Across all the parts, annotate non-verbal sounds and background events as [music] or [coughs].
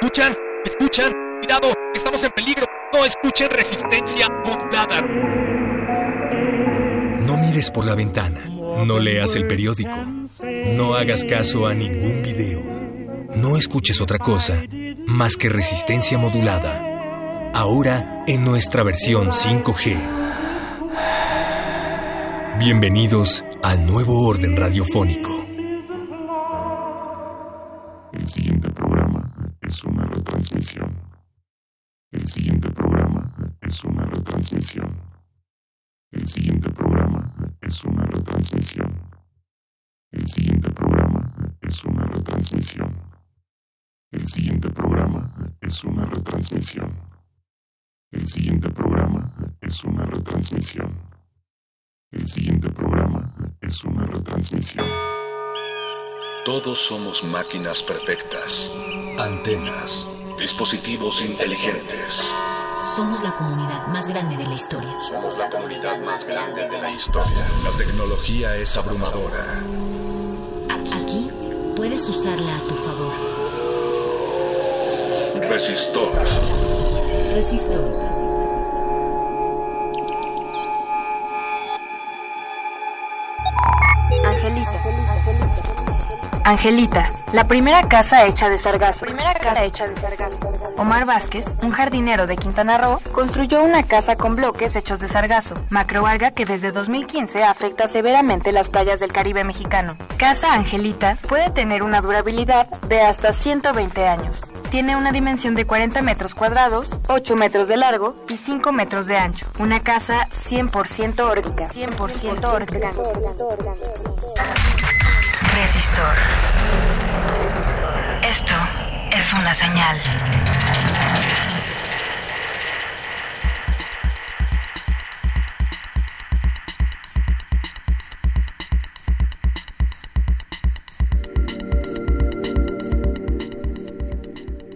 Escuchan? escuchan? Cuidado, estamos en peligro. No escuchen resistencia modulada. No mires por la ventana. No leas el periódico. No hagas caso a ningún video. No escuches otra cosa más que resistencia modulada. Ahora en nuestra versión 5G. Bienvenidos al nuevo orden radiofónico. El siguiente programa es una retransmisión. El siguiente programa es una retransmisión. El siguiente programa es una retransmisión. El siguiente programa es una retransmisión. El siguiente programa es una retransmisión. El siguiente programa es una retransmisión. Todos somos máquinas perfectas, antenas, dispositivos inteligentes. Somos la comunidad más grande de la historia. Somos la comunidad más grande de la historia. La tecnología es abrumadora. Aquí puedes usarla a tu favor. Resistor. Resistor. Angelita, la primera casa hecha de sargazo. Primera casa hecha de sargazo. Omar Vázquez, un jardinero de Quintana Roo, construyó una casa con bloques hechos de sargazo, macroalga que desde 2015 afecta severamente las playas del Caribe mexicano. Casa Angelita puede tener una durabilidad de hasta 120 años. Tiene una dimensión de 40 metros cuadrados, 8 metros de largo y 5 metros de ancho. Una casa 100% orgánica. 100% orgánica. Resistor. Esto es una señal.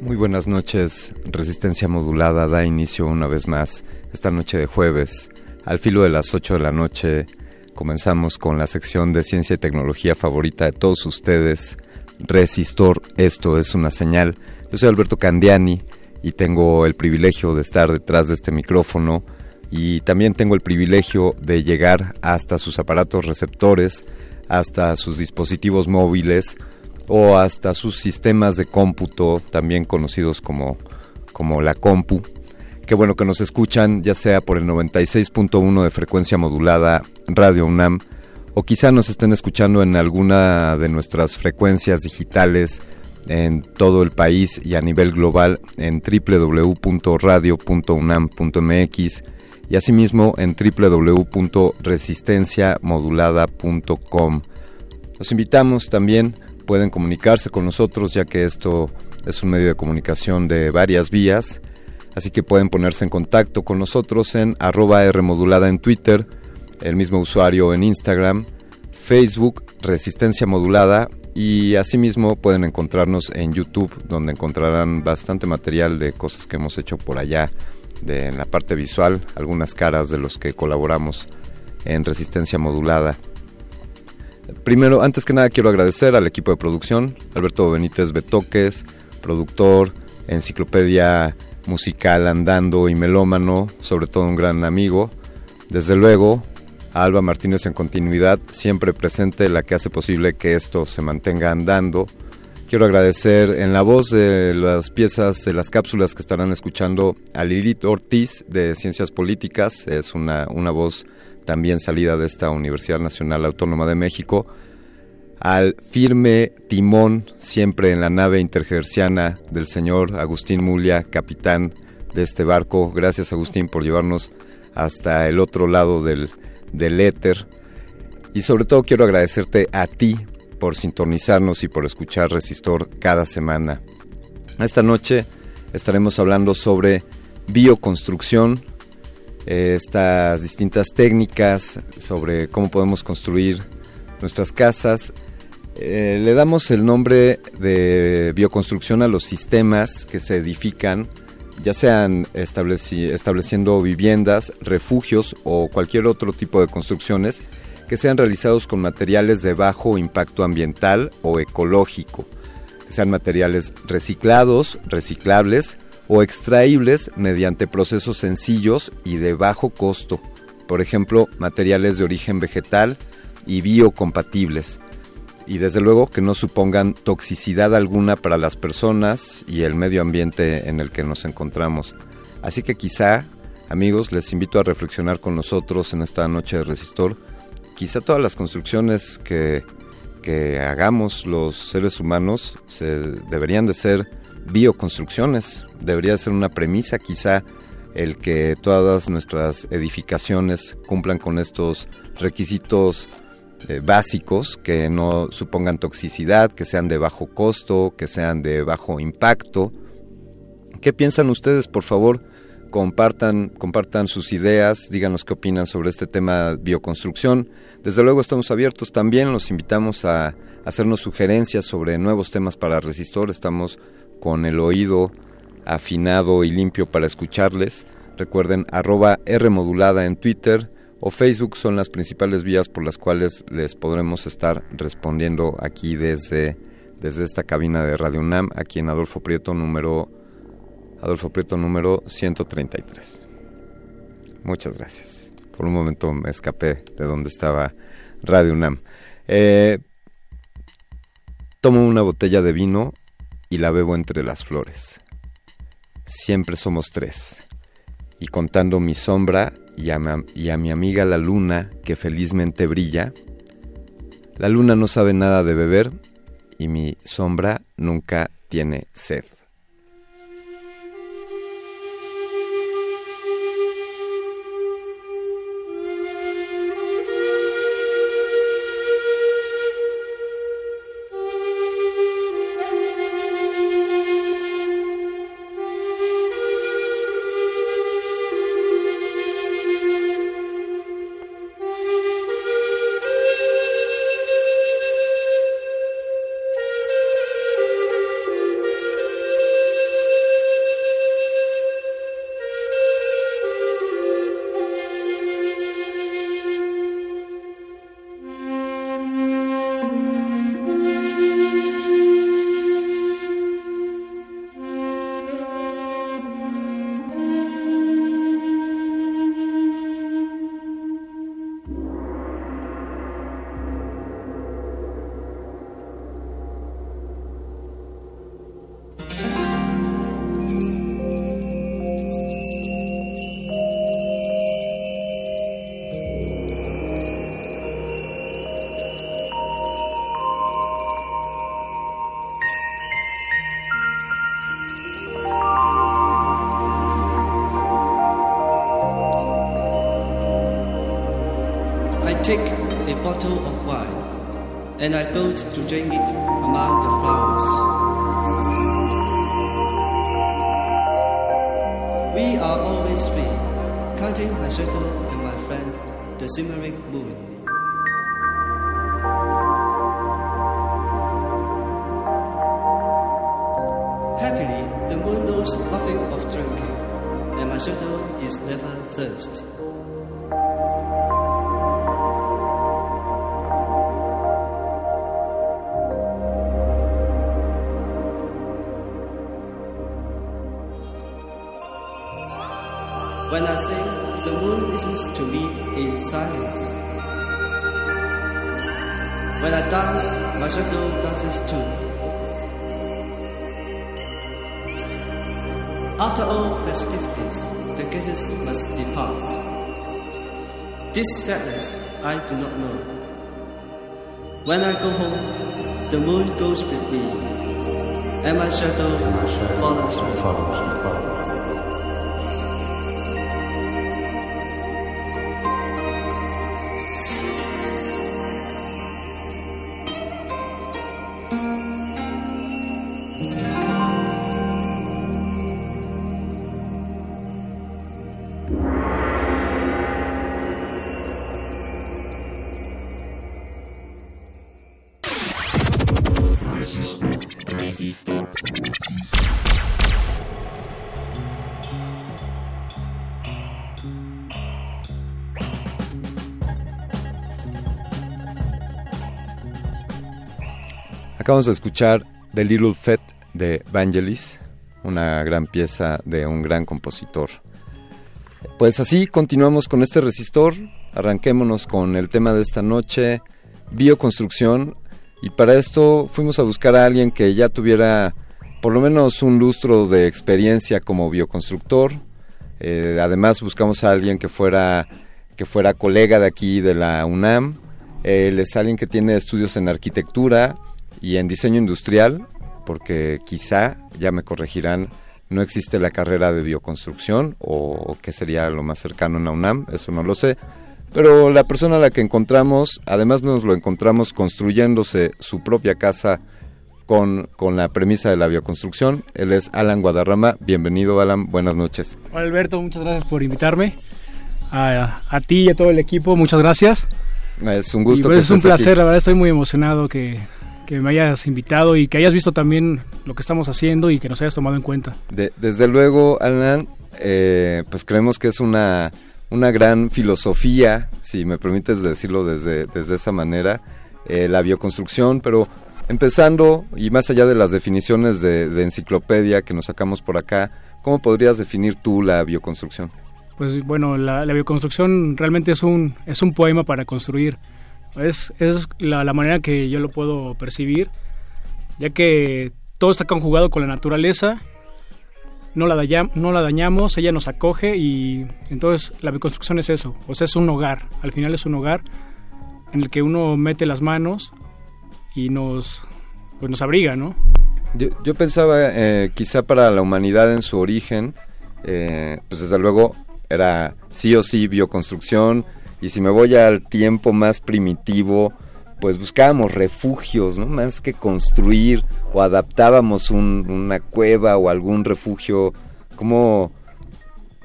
Muy buenas noches. Resistencia modulada da inicio una vez más esta noche de jueves. Al filo de las 8 de la noche Comenzamos con la sección de ciencia y tecnología favorita de todos ustedes, Resistor, esto es una señal. Yo soy Alberto Candiani y tengo el privilegio de estar detrás de este micrófono y también tengo el privilegio de llegar hasta sus aparatos receptores, hasta sus dispositivos móviles o hasta sus sistemas de cómputo, también conocidos como, como la compu. Qué bueno que nos escuchan, ya sea por el 96.1 de frecuencia modulada Radio UNAM, o quizá nos estén escuchando en alguna de nuestras frecuencias digitales en todo el país y a nivel global en www.radio.unam.mx y asimismo en www.resistenciamodulada.com. Los invitamos también, pueden comunicarse con nosotros ya que esto es un medio de comunicación de varias vías Así que pueden ponerse en contacto con nosotros en arroba Rmodulada en Twitter, el mismo usuario en Instagram, Facebook, Resistencia Modulada y asimismo pueden encontrarnos en YouTube donde encontrarán bastante material de cosas que hemos hecho por allá de, en la parte visual, algunas caras de los que colaboramos en Resistencia Modulada. Primero, antes que nada quiero agradecer al equipo de producción, Alberto Benítez Betoques, productor, enciclopedia musical andando y melómano, sobre todo un gran amigo. Desde luego, Alba Martínez en continuidad, siempre presente, la que hace posible que esto se mantenga andando. Quiero agradecer en la voz de las piezas de las cápsulas que estarán escuchando a Lilith Ortiz de Ciencias Políticas, es una, una voz también salida de esta Universidad Nacional Autónoma de México, al firme timón siempre en la nave intergerciana del señor Agustín Mulia, capitán de este barco. Gracias Agustín por llevarnos hasta el otro lado del, del éter. Y sobre todo quiero agradecerte a ti por sintonizarnos y por escuchar Resistor cada semana. Esta noche estaremos hablando sobre bioconstrucción, eh, estas distintas técnicas sobre cómo podemos construir nuestras casas. Eh, le damos el nombre de bioconstrucción a los sistemas que se edifican, ya sean estableciendo viviendas, refugios o cualquier otro tipo de construcciones que sean realizados con materiales de bajo impacto ambiental o ecológico, que sean materiales reciclados, reciclables o extraíbles mediante procesos sencillos y de bajo costo, por ejemplo, materiales de origen vegetal y biocompatibles, y desde luego que no supongan toxicidad alguna para las personas y el medio ambiente en el que nos encontramos. Así que quizá, amigos, les invito a reflexionar con nosotros en esta noche de resistor quizá todas las construcciones que, hagamos los seres humanos deberían de ser bioconstrucciones, debería ser una premisa quizá el que todas nuestras edificaciones cumplan con estos requisitos eh, básicos que no supongan toxicidad, que sean de bajo costo, que sean de bajo impacto. ¿Qué piensan ustedes, por favor? compartan, compartan sus ideas, díganos qué opinan sobre este tema bioconstrucción. Desde luego estamos abiertos también, los invitamos a hacernos sugerencias sobre nuevos temas para Resistor. Estamos con el oído afinado y limpio para escucharles. Recuerden, arroba R modulada en Twitter o Facebook son las principales vías por las cuales les podremos estar respondiendo aquí desde, desde esta cabina de Radio UNAM, aquí en Adolfo Prieto número Adolfo Prieto número 133. Muchas gracias. Por un momento me escapé de donde estaba Radio UNAM. Eh, tomo una botella de vino y la bebo entre las flores. Siempre somos tres. Y contando mi sombra y a, mi amiga la luna que felizmente brilla, la luna no sabe nada de beber y mi sombra nunca tiene sed. Acabamos de escuchar The Little Fat de Vangelis, una gran pieza de un gran compositor. Pues así continuamos con este resistor, arranquémonos con el tema de esta noche, bioconstrucción, y para esto fuimos a buscar a alguien que ya tuviera por lo menos un lustro de experiencia como bioconstructor. Eh, además buscamos a alguien que fuera, que fuera colega de aquí de la UNAM. Él es alguien que tiene estudios en arquitectura, y en diseño industrial, porque quizá, ya me corregirán, no existe la carrera de bioconstrucción o que sería lo más cercano en la UNAM, eso no lo sé. Pero la persona a la que encontramos, además nos lo encontramos construyéndose su propia casa con, con la premisa de la bioconstrucción. Él es Alan Guadarrama. Bienvenido, Alan. Buenas noches. Hola, Alberto. Muchas gracias por invitarme. A, a ti y a todo el equipo, muchas gracias. Es un gusto. Pues es un placer, la verdad estoy muy emocionado que, que me hayas invitado y que hayas visto también lo que estamos haciendo y que nos hayas tomado en cuenta. desde luego, Alan, eh, pues creemos que es una, una gran filosofía, si me permites decirlo desde, desde esa manera, eh, la bioconstrucción, pero empezando y más allá de las definiciones de, enciclopedia que nos sacamos por acá, ¿cómo podrías definir tú la bioconstrucción? Pues bueno, la, la bioconstrucción realmente es un, es un poema para construir es, es la, manera que yo lo puedo percibir, ya que todo está conjugado con la naturaleza, no la, dañamos, ella nos acoge y entonces la reconstrucción es eso, o sea, es un hogar, al final es un hogar en el que uno mete las manos y nos, pues nos abriga, ¿no? Yo, pensaba, eh, quizá para la humanidad en su origen, eh, pues desde luego era sí o sí bioconstrucción, y si me voy al tiempo más primitivo, pues buscábamos refugios, ¿no? Más que construir o adaptábamos una cueva o algún refugio. ¿Cómo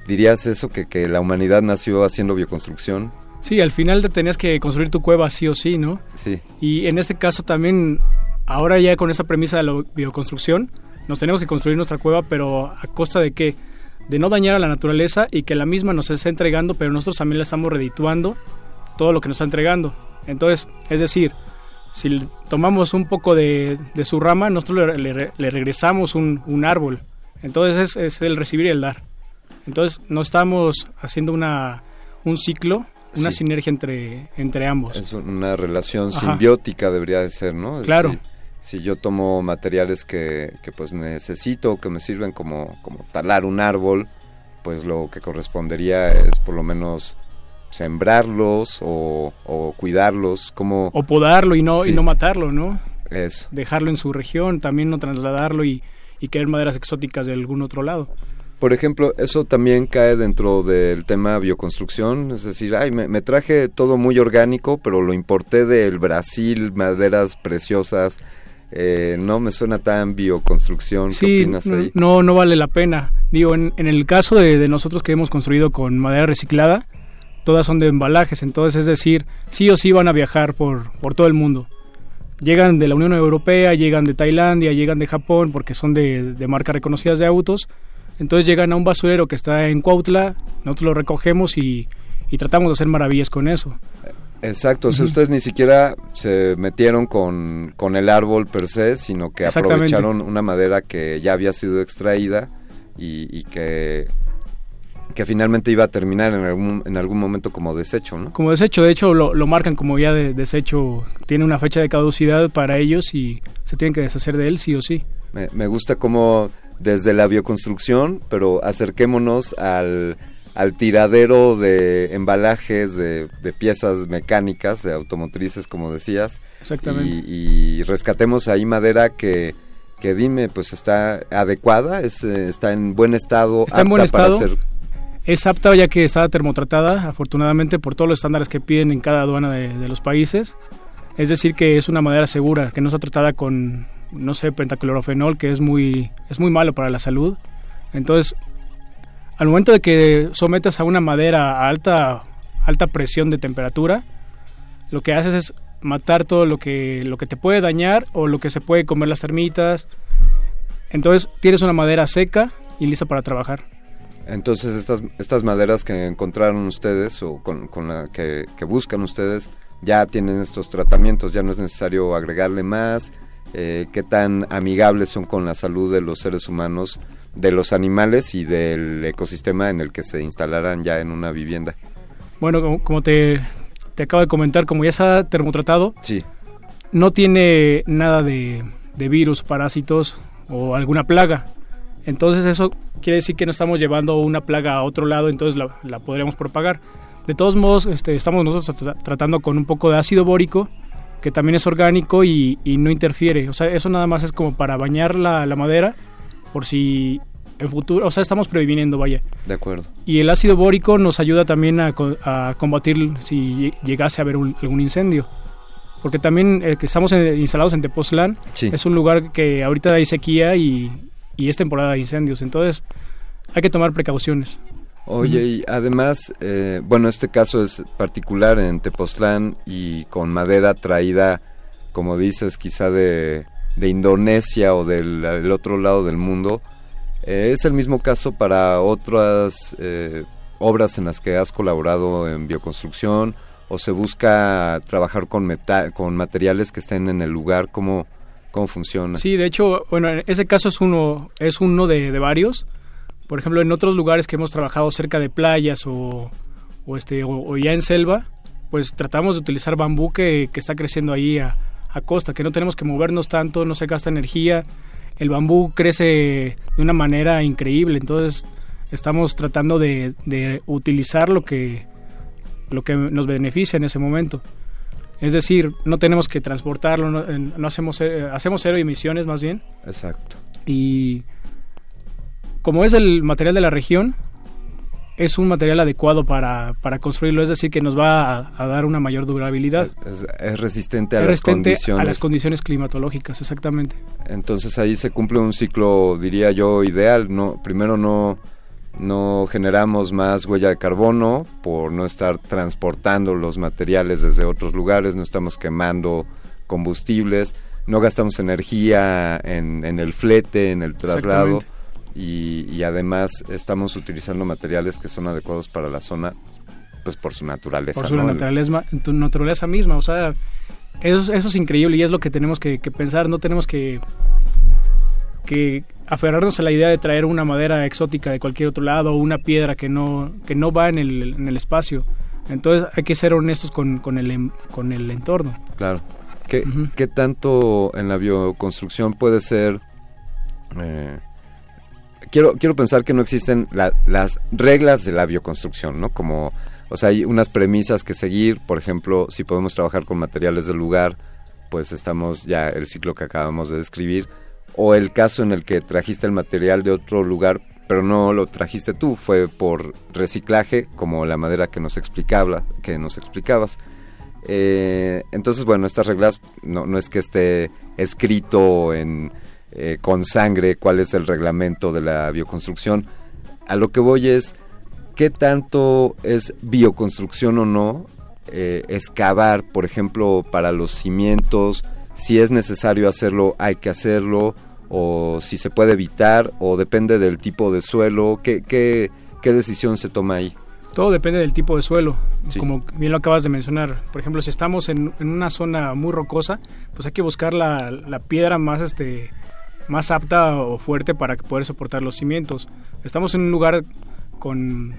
dirías eso, que, que la humanidad nació haciendo bioconstrucción? Sí, al final te tenías que construir tu cueva sí o sí, ¿no? Sí. Y en este caso también, ahora ya con esa premisa de la bioconstrucción, nos tenemos que construir nuestra cueva, pero a costa de qué? de no dañar a la naturaleza y que la misma nos está entregando, pero nosotros también le estamos redituando todo lo que nos está entregando. Entonces, es decir, si tomamos un poco de, su rama, nosotros le, regresamos un, árbol. Entonces es, el recibir y el dar. Entonces no estamos haciendo una, un ciclo, una sinergia entre, entre ambos. Es una relación simbiótica debería de ser, ¿no? claro si yo tomo materiales que, que pues necesito, que me sirven como, como talar un árbol, pues lo que correspondería es por lo menos sembrarlos o, o cuidarlos, como... O podarlo y no, y no matarlo, ¿no? Eso. Dejarlo en su región, también no trasladarlo y, y querer maderas exóticas de algún otro lado. Por ejemplo, eso también cae dentro del tema bioconstrucción, es decir, ay, me, me traje todo muy orgánico, pero lo importé del Brasil, maderas preciosas, eh, no me suena tan bioconstrucción. ¿Qué opinas ahí? No, no vale la pena. Digo, en, el caso de, nosotros que hemos construido con madera reciclada, todas son de embalajes, entonces es decir, sí o sí van a viajar por, por todo el mundo. Llegan de la Unión Europea, llegan de Tailandia, llegan de Japón, porque son de, de marcas reconocidas de autos. Entonces llegan a un basurero que está en Cuautla, nosotros lo recogemos y, y tratamos de hacer maravillas con eso. Exacto, o sea, ustedes ni siquiera se metieron con, con el árbol per se, sino que aprovecharon una madera que ya había sido extraída y, que, que finalmente iba a terminar en algún, en algún momento como desecho, ¿no? Como desecho, de hecho lo, lo marcan como ya de desecho, tiene una fecha de caducidad para ellos y se tienen que deshacer de él sí o sí. Me, me gusta cómo desde la bioconstrucción, pero acerquémonos al, al tiradero de embalajes, de, de, piezas mecánicas, de automotrices, como decías. Exactamente. Y, y rescatemos ahí madera que, que dime, pues está adecuada, es, eh, está en buen estado, está en buen estado. Es apta ya que está termotratada, afortunadamente, por todos los estándares que piden en cada aduana de, los países. Es decir, que es una madera segura, que no está tratada con, no sé, pentaclorofenol, que es muy, es muy malo para la salud. Entonces, al momento de que sometas a una madera a alta, alta presión de temperatura, lo que haces es matar todo lo que, lo que te puede dañar o lo que se puede comer las termitas. Entonces, tienes una madera seca y lista para trabajar. Entonces, estas, estas maderas que encontraron ustedes o con, con la que, que buscan ustedes, ya tienen estos tratamientos, ya no es necesario agregarle más, eh, qué tan amigables son con la salud de los seres humanos, de los animales y del ecosistema en el que se instalarán ya en una vivienda. Bueno, como, como te, te, acabo de comentar, como ya está termotratado, sí. no tiene nada de, de virus, parásitos o alguna plaga. Entonces eso quiere decir que no estamos llevando una plaga a otro lado, entonces la, la podríamos propagar. De todos modos, este, estamos nosotros tra tratando con un poco de ácido bórico, que también es orgánico y, y, no interfiere. O sea, eso nada más es como para bañar la, la, madera, por si en futuro, o sea, estamos previniendo, vaya. De acuerdo. Y el ácido bórico nos ayuda también a, a combatir si llegase a haber un, algún incendio. Porque también eh, que estamos en, instalados en Tepoztlán, sí. es un lugar que ahorita hay sequía y, y es temporada de incendios. Entonces, hay que tomar precauciones. Oye, y además, eh, bueno, este caso es particular en Tepoztlán y con madera traída, como dices, quizá de, de Indonesia o del, del, otro lado del mundo. Eh, ¿Es el mismo caso para otras eh, obras en las que has colaborado en bioconstrucción o se busca trabajar con, meta con materiales que estén en el lugar? ¿Cómo, cómo funciona? Sí, de hecho, bueno, ese caso es uno, es uno de, varios por ejemplo, en otros lugares que hemos trabajado cerca de playas o, este, o, o, ya en selva, pues tratamos de utilizar bambú que, que está creciendo ahí a, a, costa, que no tenemos que movernos tanto, no se gasta energía, el bambú crece de una manera increíble, entonces estamos tratando de, de utilizar lo que, lo que nos beneficia en ese momento. Es decir, no tenemos que transportarlo, no, no hacemos, eh, hacemos cero emisiones más bien. Exacto. Y como es el material de la región, es un material adecuado para, para construirlo, es decir, que nos va a, a dar una mayor durabilidad. Es, es resistente a es las resistente condiciones. a las condiciones climatológicas, exactamente. Entonces ahí se cumple un ciclo, diría yo, ideal. No, primero no, no generamos más huella de carbono por no estar transportando los materiales desde otros lugares, no estamos quemando combustibles, no gastamos energía en, en el flete, en el traslado y, y, además estamos utilizando materiales que son adecuados para la zona pues por su naturaleza. Por su ¿no? naturaleza, tu naturaleza misma, o sea, eso, eso es increíble y es lo que tenemos que, que, pensar, no tenemos que, que aferrarnos a la idea de traer una madera exótica de cualquier otro lado o una piedra que no, que no va en el, en el espacio. Entonces hay que ser honestos con, con, el, con el entorno. Claro. ¿Qué, uh -huh. ¿Qué tanto en la bioconstrucción puede ser... Eh, quiero, quiero pensar que no existen la, las reglas de la bioconstrucción, ¿no? Como, o sea, hay unas premisas que seguir, por ejemplo, si podemos trabajar con materiales del lugar, pues estamos ya el ciclo que acabamos de describir, o el caso en el que trajiste el material de otro lugar, pero no lo trajiste tú, fue por reciclaje, como la madera que nos explicaba, que nos explicabas. Eh, entonces, bueno, estas reglas no, es que esté escrito en eh, con sangre cuál es el reglamento de la bioconstrucción. A lo que voy es, ¿qué tanto es bioconstrucción o no? Eh, excavar, por ejemplo, para los cimientos, si es necesario hacerlo, hay que hacerlo, o si se puede evitar, o depende del tipo de suelo, ¿qué, qué, qué decisión se toma ahí? Todo depende del tipo de suelo, sí. como bien lo acabas de mencionar. Por ejemplo, si estamos en, en una zona muy rocosa, pues hay que buscar la, la piedra más este más apta o fuerte para poder soportar los cimientos. Estamos en un lugar con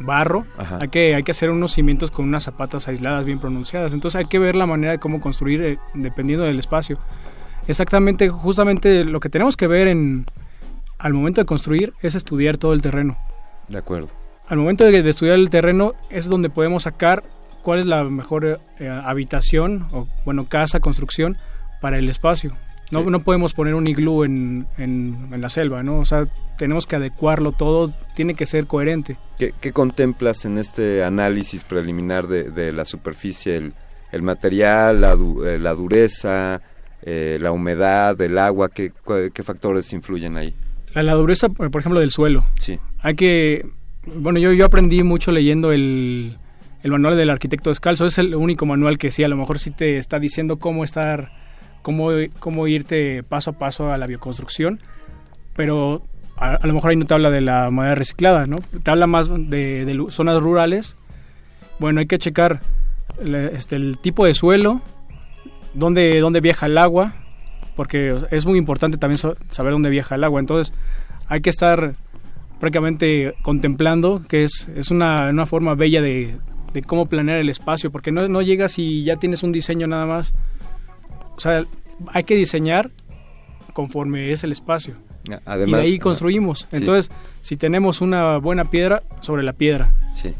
barro, Ajá. hay que, hay que hacer unos cimientos con unas zapatas aisladas bien pronunciadas. Entonces hay que ver la manera de cómo construir eh, dependiendo del espacio. Exactamente, justamente lo que tenemos que ver en, al momento de construir es estudiar todo el terreno. De acuerdo. Al momento de, de estudiar el terreno es donde podemos sacar cuál es la mejor eh, habitación o, bueno, casa, construcción para el espacio. No, no podemos poner un iglú en, en, la selva, ¿no? O sea, tenemos que adecuarlo todo, tiene que ser coherente. ¿Qué, qué contemplas en este análisis preliminar de, de la superficie? El, el material, la, du, eh, la dureza, eh, la humedad, el agua, ¿qué, ¿qué, factores influyen ahí? La, la, dureza, por ejemplo, del suelo. Sí. Hay que... Bueno, yo, yo aprendí mucho leyendo el, el manual del arquitecto descalzo. Es el único manual que sí, a lo mejor sí te está diciendo cómo estar cómo, cómo irte paso a paso a la bioconstrucción, pero a, a, lo mejor ahí no te habla de la madera reciclada, ¿no? Te habla más de, de zonas rurales. Bueno, hay que checar el, este, el tipo de suelo, dónde, dónde viaja el agua, porque es muy importante también saber dónde viaja el agua. Entonces, hay que estar prácticamente contemplando, que es, es una, una forma bella de, de cómo planear el espacio, porque no, no llegas y ya tienes un diseño nada más o sea, hay que diseñar conforme es el espacio. Además, y de ahí construimos. Sí. Entonces, si tenemos una buena piedra, sobre la piedra. Sí.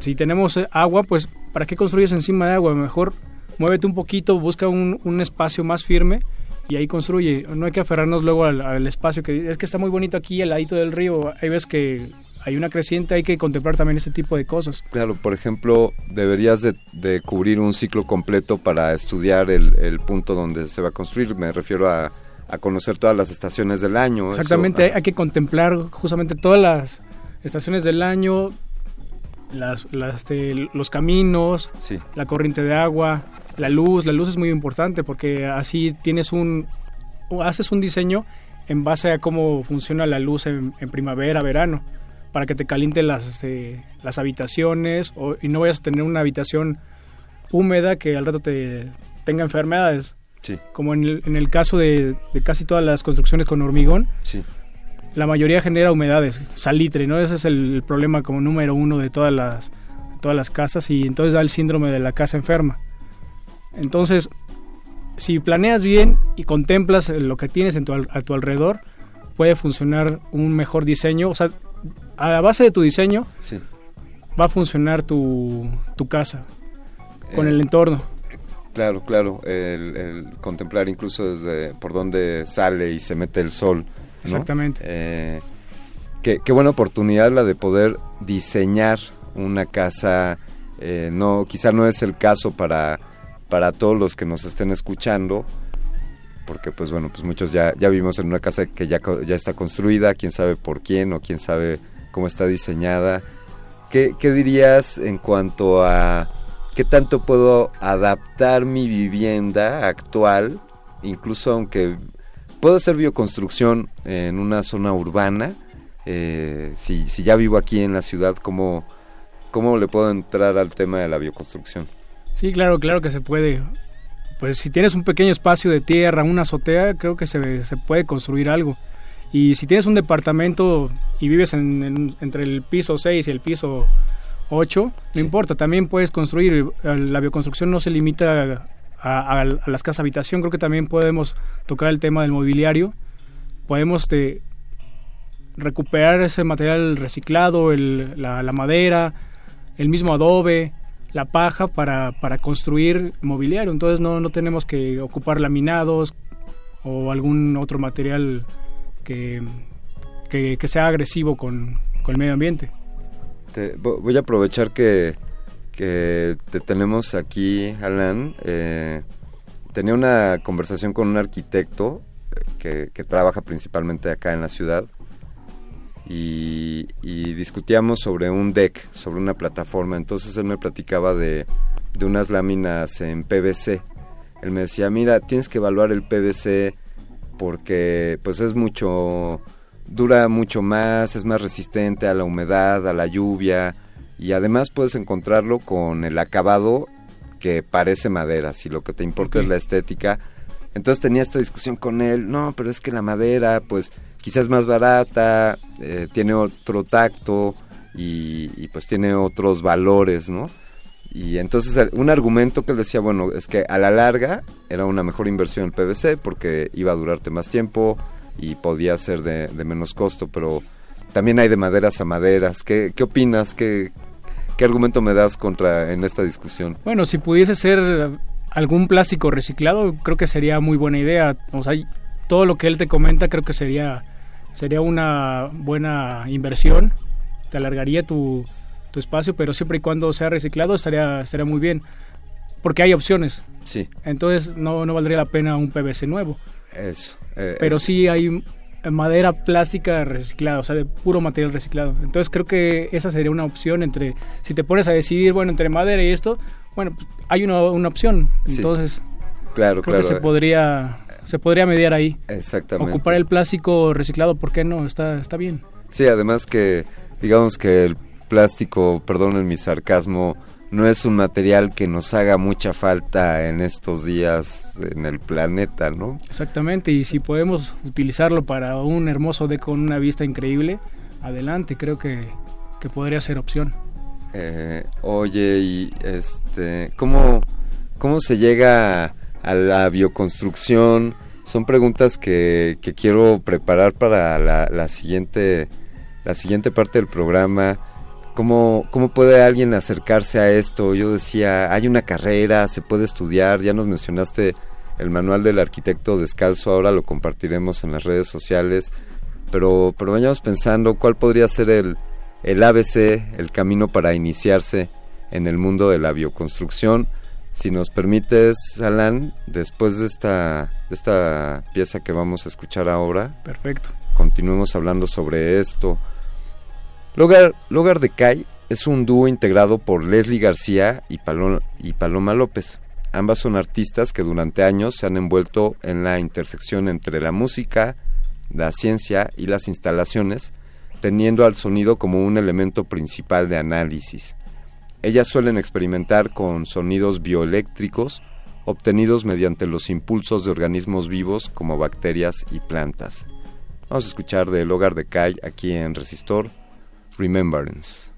Si tenemos agua, pues, ¿para qué construyes encima de agua? Mejor muévete un poquito, busca un, un espacio más firme y ahí construye. No hay que aferrarnos luego al, al, espacio, que es que está muy bonito aquí, al ladito del río. Hay veces que hay una creciente, hay que contemplar también ese tipo de cosas. Claro, por ejemplo, deberías de, de cubrir un ciclo completo para estudiar el, el, punto donde se va a construir. Me refiero a, a conocer todas las estaciones del año. Exactamente, Eso, hay que contemplar justamente todas las estaciones del año, las, las, este, los caminos, sí. la corriente de agua, la luz. La luz es muy importante porque así tienes un, haces un diseño en base a cómo funciona la luz en, en primavera, verano para que te caliente las, este, las habitaciones o, y no vayas a tener una habitación húmeda que al rato te tenga enfermedades. Sí. Como en el, en el caso de, de, casi todas las construcciones con hormigón, sí. la mayoría genera humedades, salitre, ¿no? Ese es el, el problema como número uno de todas las, todas las casas y entonces da el síndrome de la casa enferma. Entonces, si planeas bien y contemplas lo que tienes en tu, a tu alrededor, puede funcionar un mejor diseño. O sea, a la base de tu diseño sí. va a funcionar tu, tu casa con eh, el entorno. Claro, claro, el, el, contemplar incluso desde por dónde sale y se mete el sol. ¿no? Exactamente. Eh, qué, qué, buena oportunidad la de poder diseñar una casa. Eh, no, quizá no es el caso para, para todos los que nos estén escuchando, porque pues bueno, pues muchos ya, ya vimos en una casa que ya, ya está construida, quién sabe por quién o quién sabe cómo está diseñada. ¿Qué, qué dirías en cuanto a qué tanto puedo adaptar mi vivienda actual, incluso aunque puedo hacer bioconstrucción en una zona urbana? Eh, si, si ya vivo aquí en la ciudad, ¿cómo, ¿cómo le puedo entrar al tema de la bioconstrucción? Sí, claro, claro que se puede pues si tienes un pequeño espacio de tierra, una azotea, creo que se, se puede construir algo. Y si tienes un departamento y vives en, en, entre el piso 6 y el piso 8, no sí. importa, también puedes construir. La bioconstrucción no se limita a, a, a, las casas habitación, creo que también podemos tocar el tema del mobiliario. Podemos de recuperar ese material reciclado, el, la, la madera, el mismo adobe, la paja para, para construir mobiliario. Entonces no, no tenemos que ocupar laminados o algún otro material que, que, sea agresivo con, con, el medio ambiente. Te, voy a aprovechar que, que te tenemos aquí, Alan. Eh, tenía una conversación con un arquitecto que, que trabaja principalmente acá en la ciudad y, y, discutíamos sobre un deck, sobre una plataforma. Entonces él me platicaba de, de, unas láminas en PVC. Él me decía, mira, tienes que evaluar el PVC porque pues es mucho, dura mucho más, es más resistente a la humedad, a la lluvia y además puedes encontrarlo con el acabado que parece madera, si lo que te importa okay. es la estética. Entonces tenía esta discusión con él, no, pero es que la madera, pues quizás más barata, eh, tiene otro tacto y, pues tiene otros valores, ¿no? Y entonces un argumento que él decía, bueno, es que a la larga era una mejor inversión el PVC porque iba a durarte más tiempo, y podía ser de, menos costo, pero también hay de maderas a maderas. ¿Qué, qué opinas? ¿Qué, ¿Qué argumento me das contra en esta discusión? Bueno, si pudiese ser algún plástico reciclado, creo que sería muy buena idea. O sea, todo lo que él te comenta creo que sería sería una buena inversión. Te alargaría tu, tu espacio, pero siempre y cuando sea reciclado estaría estaría muy bien. Porque hay opciones. Sí. Entonces no, no valdría la pena un PVC nuevo. Eso. Eh, pero sí hay madera plástica reciclada, o sea, de puro material reciclado. Entonces creo que esa sería una opción entre, si te pones a decidir, bueno, entre madera y esto, bueno, pues hay una, una opción. Entonces, claro, creo que se podría, se podría mediar ahí. Exactamente. Ocupar el plástico reciclado, ¿por qué no? Está, está bien. Sí, además que, digamos que el plástico, perdonen mi sarcasmo, no es un material que nos haga mucha falta en estos días en el planeta, ¿no? Exactamente, y si podemos utilizarlo para un hermoso deco con una vista increíble, adelante, creo que, que podría ser opción. Eh, oye, y este, ¿cómo, ¿cómo se llega a la bioconstrucción? Son preguntas que, que quiero preparar para la, la, siguiente, la siguiente parte del programa ¿Cómo, ¿Cómo puede alguien acercarse a esto? Yo decía, hay una carrera, se puede estudiar, ya nos mencionaste el manual del arquitecto descalzo, ahora lo compartiremos en las redes sociales, pero, pero vayamos pensando cuál podría ser el, el ABC, el camino para iniciarse en el mundo de la bioconstrucción. Si nos permites, Alan, después de esta, de esta pieza que vamos a escuchar ahora, perfecto. Continuemos hablando sobre esto. Logar, Logar de Cay es un dúo integrado por Leslie García y, y Paloma López. Ambas son artistas que durante años se han envuelto en la intersección entre la música, la ciencia y las instalaciones, teniendo al sonido como un elemento principal de análisis. Ellas suelen experimentar con sonidos bioeléctricos obtenidos mediante los impulsos de organismos vivos como bacterias y plantas. Vamos a escuchar de Logar de Cay aquí en Resistor remembrance.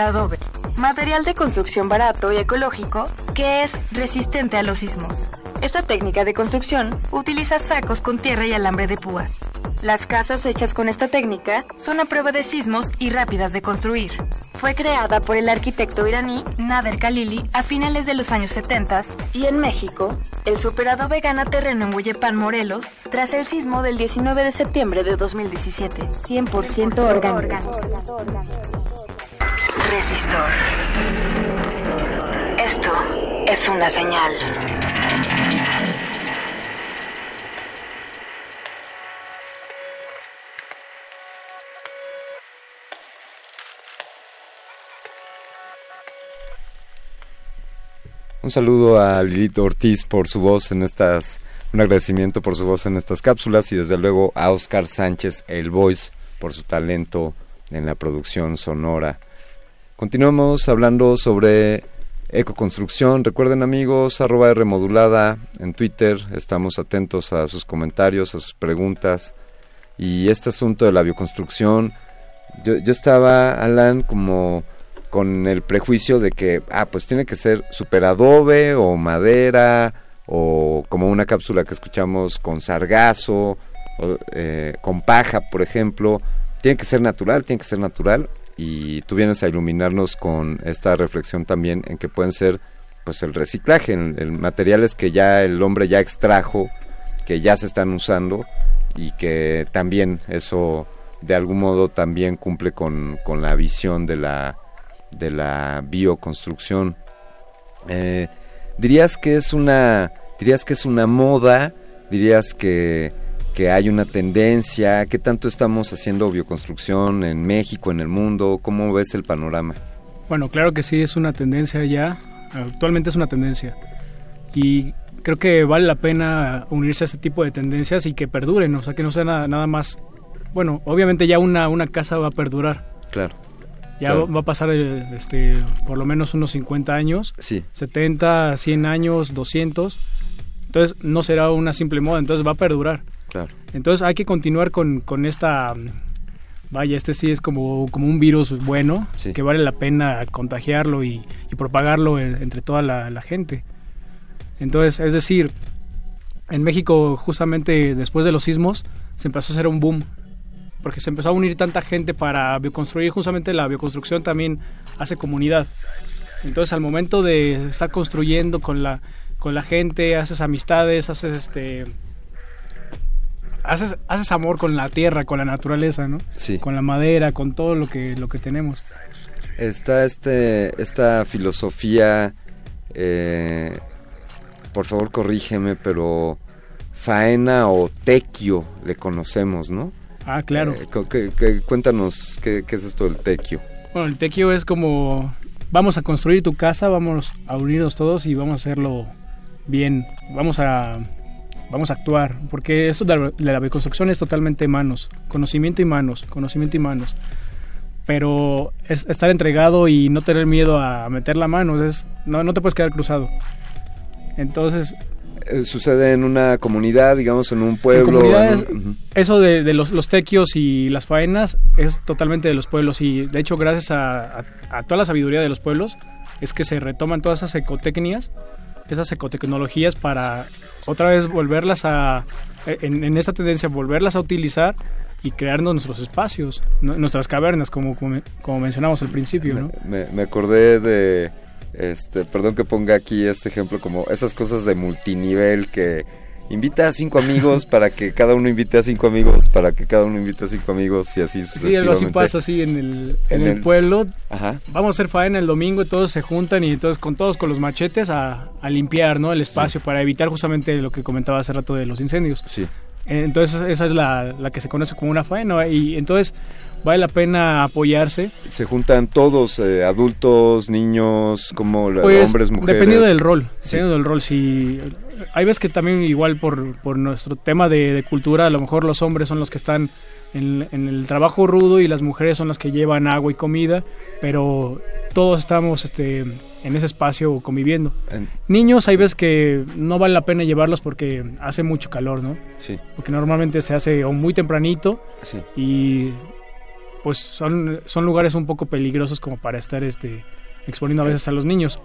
Adobe, material de construcción barato y ecológico que es resistente a los sismos. Esta técnica de construcción utiliza sacos con tierra y alambre de púas. Las casas hechas con esta técnica son a prueba de sismos y rápidas de construir. Fue creada por el arquitecto iraní Nader Khalili a finales de los años 70 y en México, el Super Adobe gana terreno en Huyepan, Morelos, tras el sismo del 19 de septiembre de 2017. 100% orgánico. Resistor. Esto es una señal. Un saludo a Lilito Ortiz por su voz en estas, un agradecimiento por su voz en estas cápsulas y desde luego a Oscar Sánchez, el voice, por su talento en la producción sonora. Continuamos hablando sobre ecoconstrucción. Recuerden amigos, arroba en Twitter. Estamos atentos a sus comentarios, a sus preguntas. Y este asunto de la bioconstrucción, yo, yo estaba, Alan, como con el prejuicio de que, ah, pues tiene que ser super adobe o madera o como una cápsula que escuchamos con sargazo, o, eh, con paja, por ejemplo. Tiene que ser natural, tiene que ser natural. Y tú vienes a iluminarnos con esta reflexión también en que pueden ser pues el reciclaje, el, el materiales que ya el hombre ya extrajo, que ya se están usando y que también eso de algún modo también cumple con, con la visión de la de la bioconstrucción. Eh, dirías que es una dirías que es una moda, dirías que, que hay una tendencia, ¿qué tanto estamos haciendo bioconstrucción en México, en el mundo? ¿Cómo ves el panorama? Bueno, claro que sí, es una tendencia ya, actualmente es una tendencia. Y creo que vale la pena unirse a este tipo de tendencias y que perduren, o sea, que no sea nada, nada más... Bueno, obviamente ya una, una casa va a perdurar. Claro. Ya Claro. va a pasar eh, este, por lo menos unos 50 años, Sí. 70, 100 años, 200. Entonces no será una simple moda, entonces va a perdurar. Claro. Entonces hay que continuar con, con esta... Vaya, este sí es como, como un virus bueno, Sí. que vale la pena contagiarlo y, y propagarlo en- entre toda la, la gente. Entonces, es decir, en México justamente después de los sismos se empezó a hacer un boom porque se empezó a unir tanta gente para bioconstruir, justamente la bioconstrucción también hace comunidad. Entonces al momento de estar construyendo con la, con la gente, haces amistades, haces este haces, haces amor con la tierra, con la naturaleza, ¿no? Sí. Con la madera, con todo lo que, lo que tenemos. Está este, esta filosofía, eh, por favor corrígeme, pero faena o tequio le conocemos, ¿no? Ah, claro. Eh, cu- que- que- cuéntanos qué, qué es esto del tequio. Bueno, el tequio es como vamos a construir tu casa, vamos a unirnos todos y vamos a hacerlo bien. Vamos a vamos a actuar, porque esto de la, bioconstrucción es totalmente manos, conocimiento y manos, conocimiento y manos. Pero es estar entregado y no tener miedo a meter la mano, es no no te puedes quedar cruzado. Entonces, Eh, sucede en una comunidad, digamos, en un en pueblo. comunidades, en un- ujú. eso de, de los, los tequios y las faenas es totalmente de los pueblos y de hecho gracias a, a- a toda la sabiduría de los pueblos es que se retoman todas esas ecotecnias, esas ecotecnologías para otra vez volverlas a, en, en esta tendencia, volverlas a utilizar y crearnos nuestros espacios, nu- nuestras cavernas, como, como, como mencionamos al principio, ¿no? me, me acordé de, este, perdón que ponga aquí este ejemplo, como esas cosas de multinivel que invita a cinco amigos para que cada uno invite a cinco amigos, para que cada uno invite a cinco amigos y así Sí, sucesivamente. algo así pasa así en el, en En el el- pueblo. Ajá. Vamos a hacer faena el domingo y todos se juntan y entonces con todos con los machetes a, a limpiar ¿no? el espacio para evitar justamente lo que comentaba hace rato de los incendios. Sí. Entonces esa es la, la que se conoce como una faena y entonces vale la pena apoyarse. Se juntan todos, eh, adultos, niños, como Pues, hombres, mujeres. dependiendo del rol, Sí. dependiendo del rol. Si hay veces que también igual por, por nuestro tema de, de cultura, a lo mejor los hombres son los que están en, en el trabajo rudo y las mujeres son las que llevan agua y comida, pero todos estamos este, en ese espacio conviviendo. En- Niños hay veces que no vale la pena llevarlos porque hace mucho calor, ¿no? Sí. Porque normalmente se hace o muy tempranito Sí. y pues son, son lugares un poco peligrosos como para estar este exponiendo a veces a los niños.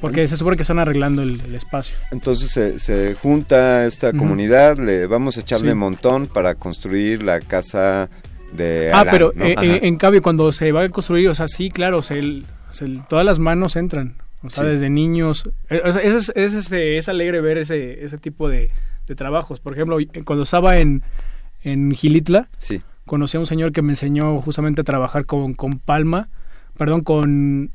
Porque se supone que están arreglando el, el espacio. Entonces se, se junta esta comunidad, le vamos a echarle Sí. montón para construir la casa de Ah, Alan, pero ¿no? eh, eh, en cambio cuando se va a construir, o sea, sí, claro, el- el- todas las manos entran. O sea, Sí. desde niños. eh, o sea, es, es, es, este, es alegre ver ese, ese tipo de, de trabajos. Por ejemplo, cuando estaba en, en Gilitla, Sí. conocí a un señor que me enseñó justamente a trabajar con, con palma, perdón, con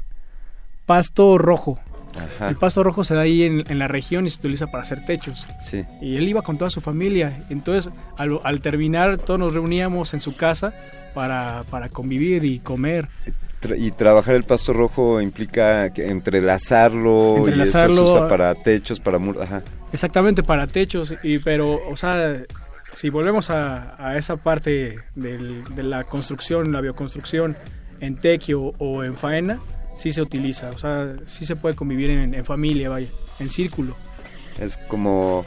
pasto rojo. Ajá. El pasto rojo se da ahí en, en la región y se utiliza para hacer techos. Sí. Y él iba con toda su familia. Entonces, al, al terminar, todos nos reuníamos en su casa para, para convivir y comer. Y trabajar el pasto rojo implica que entrelazarlo, y Entrelazarlo, esto se usa para techos, para muros, ajá. Exactamente, para techos. Y, pero, o sea, si volvemos a, a esa parte del- de la construcción, la bioconstrucción en tequio o en faena, sí se utiliza. O sea, sí se puede convivir en, en familia, vaya, en círculo. Es como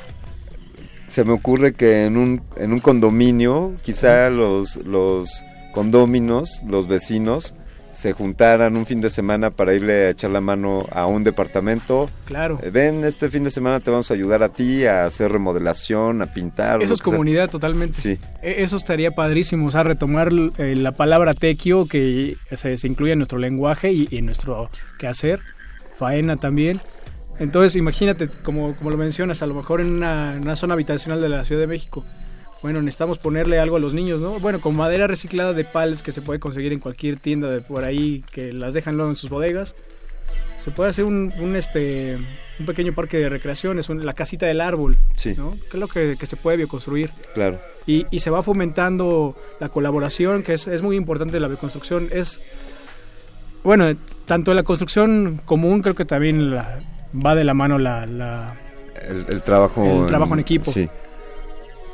se me ocurre que en un en un condominio, quizá los los condóminos, los vecinos se juntaran un fin de semana para irle a echar la mano a un departamento. Claro. Eh, Ven, este fin de semana te vamos a ayudar a ti a hacer remodelación, a pintar. Eso es sea. comunidad totalmente. Sí. E- Eso estaría padrísimo, o sea, retomar eh, la palabra tequio que se, se incluye en nuestro lenguaje y, y en nuestro quehacer, faena también. Entonces, imagínate, como, como lo mencionas, a lo mejor en una, en una zona habitacional de la Ciudad de México, bueno, necesitamos ponerle algo a los niños, ¿no? Bueno, con madera reciclada de pallets que se puede conseguir en cualquier tienda de por ahí que las dejan luego en sus bodegas. Se puede hacer un, un, este un pequeño parque de recreaciones, un- la casita del árbol, Sí. ¿no? Que es lo que, que se puede bioconstruir. Claro. Y, y se va fomentando la colaboración, que es, es muy importante en la bioconstrucción. Es, bueno, tanto en la construcción común creo que también la- va de la mano la, la- El, el trabajo El trabajo en equipo. Sí.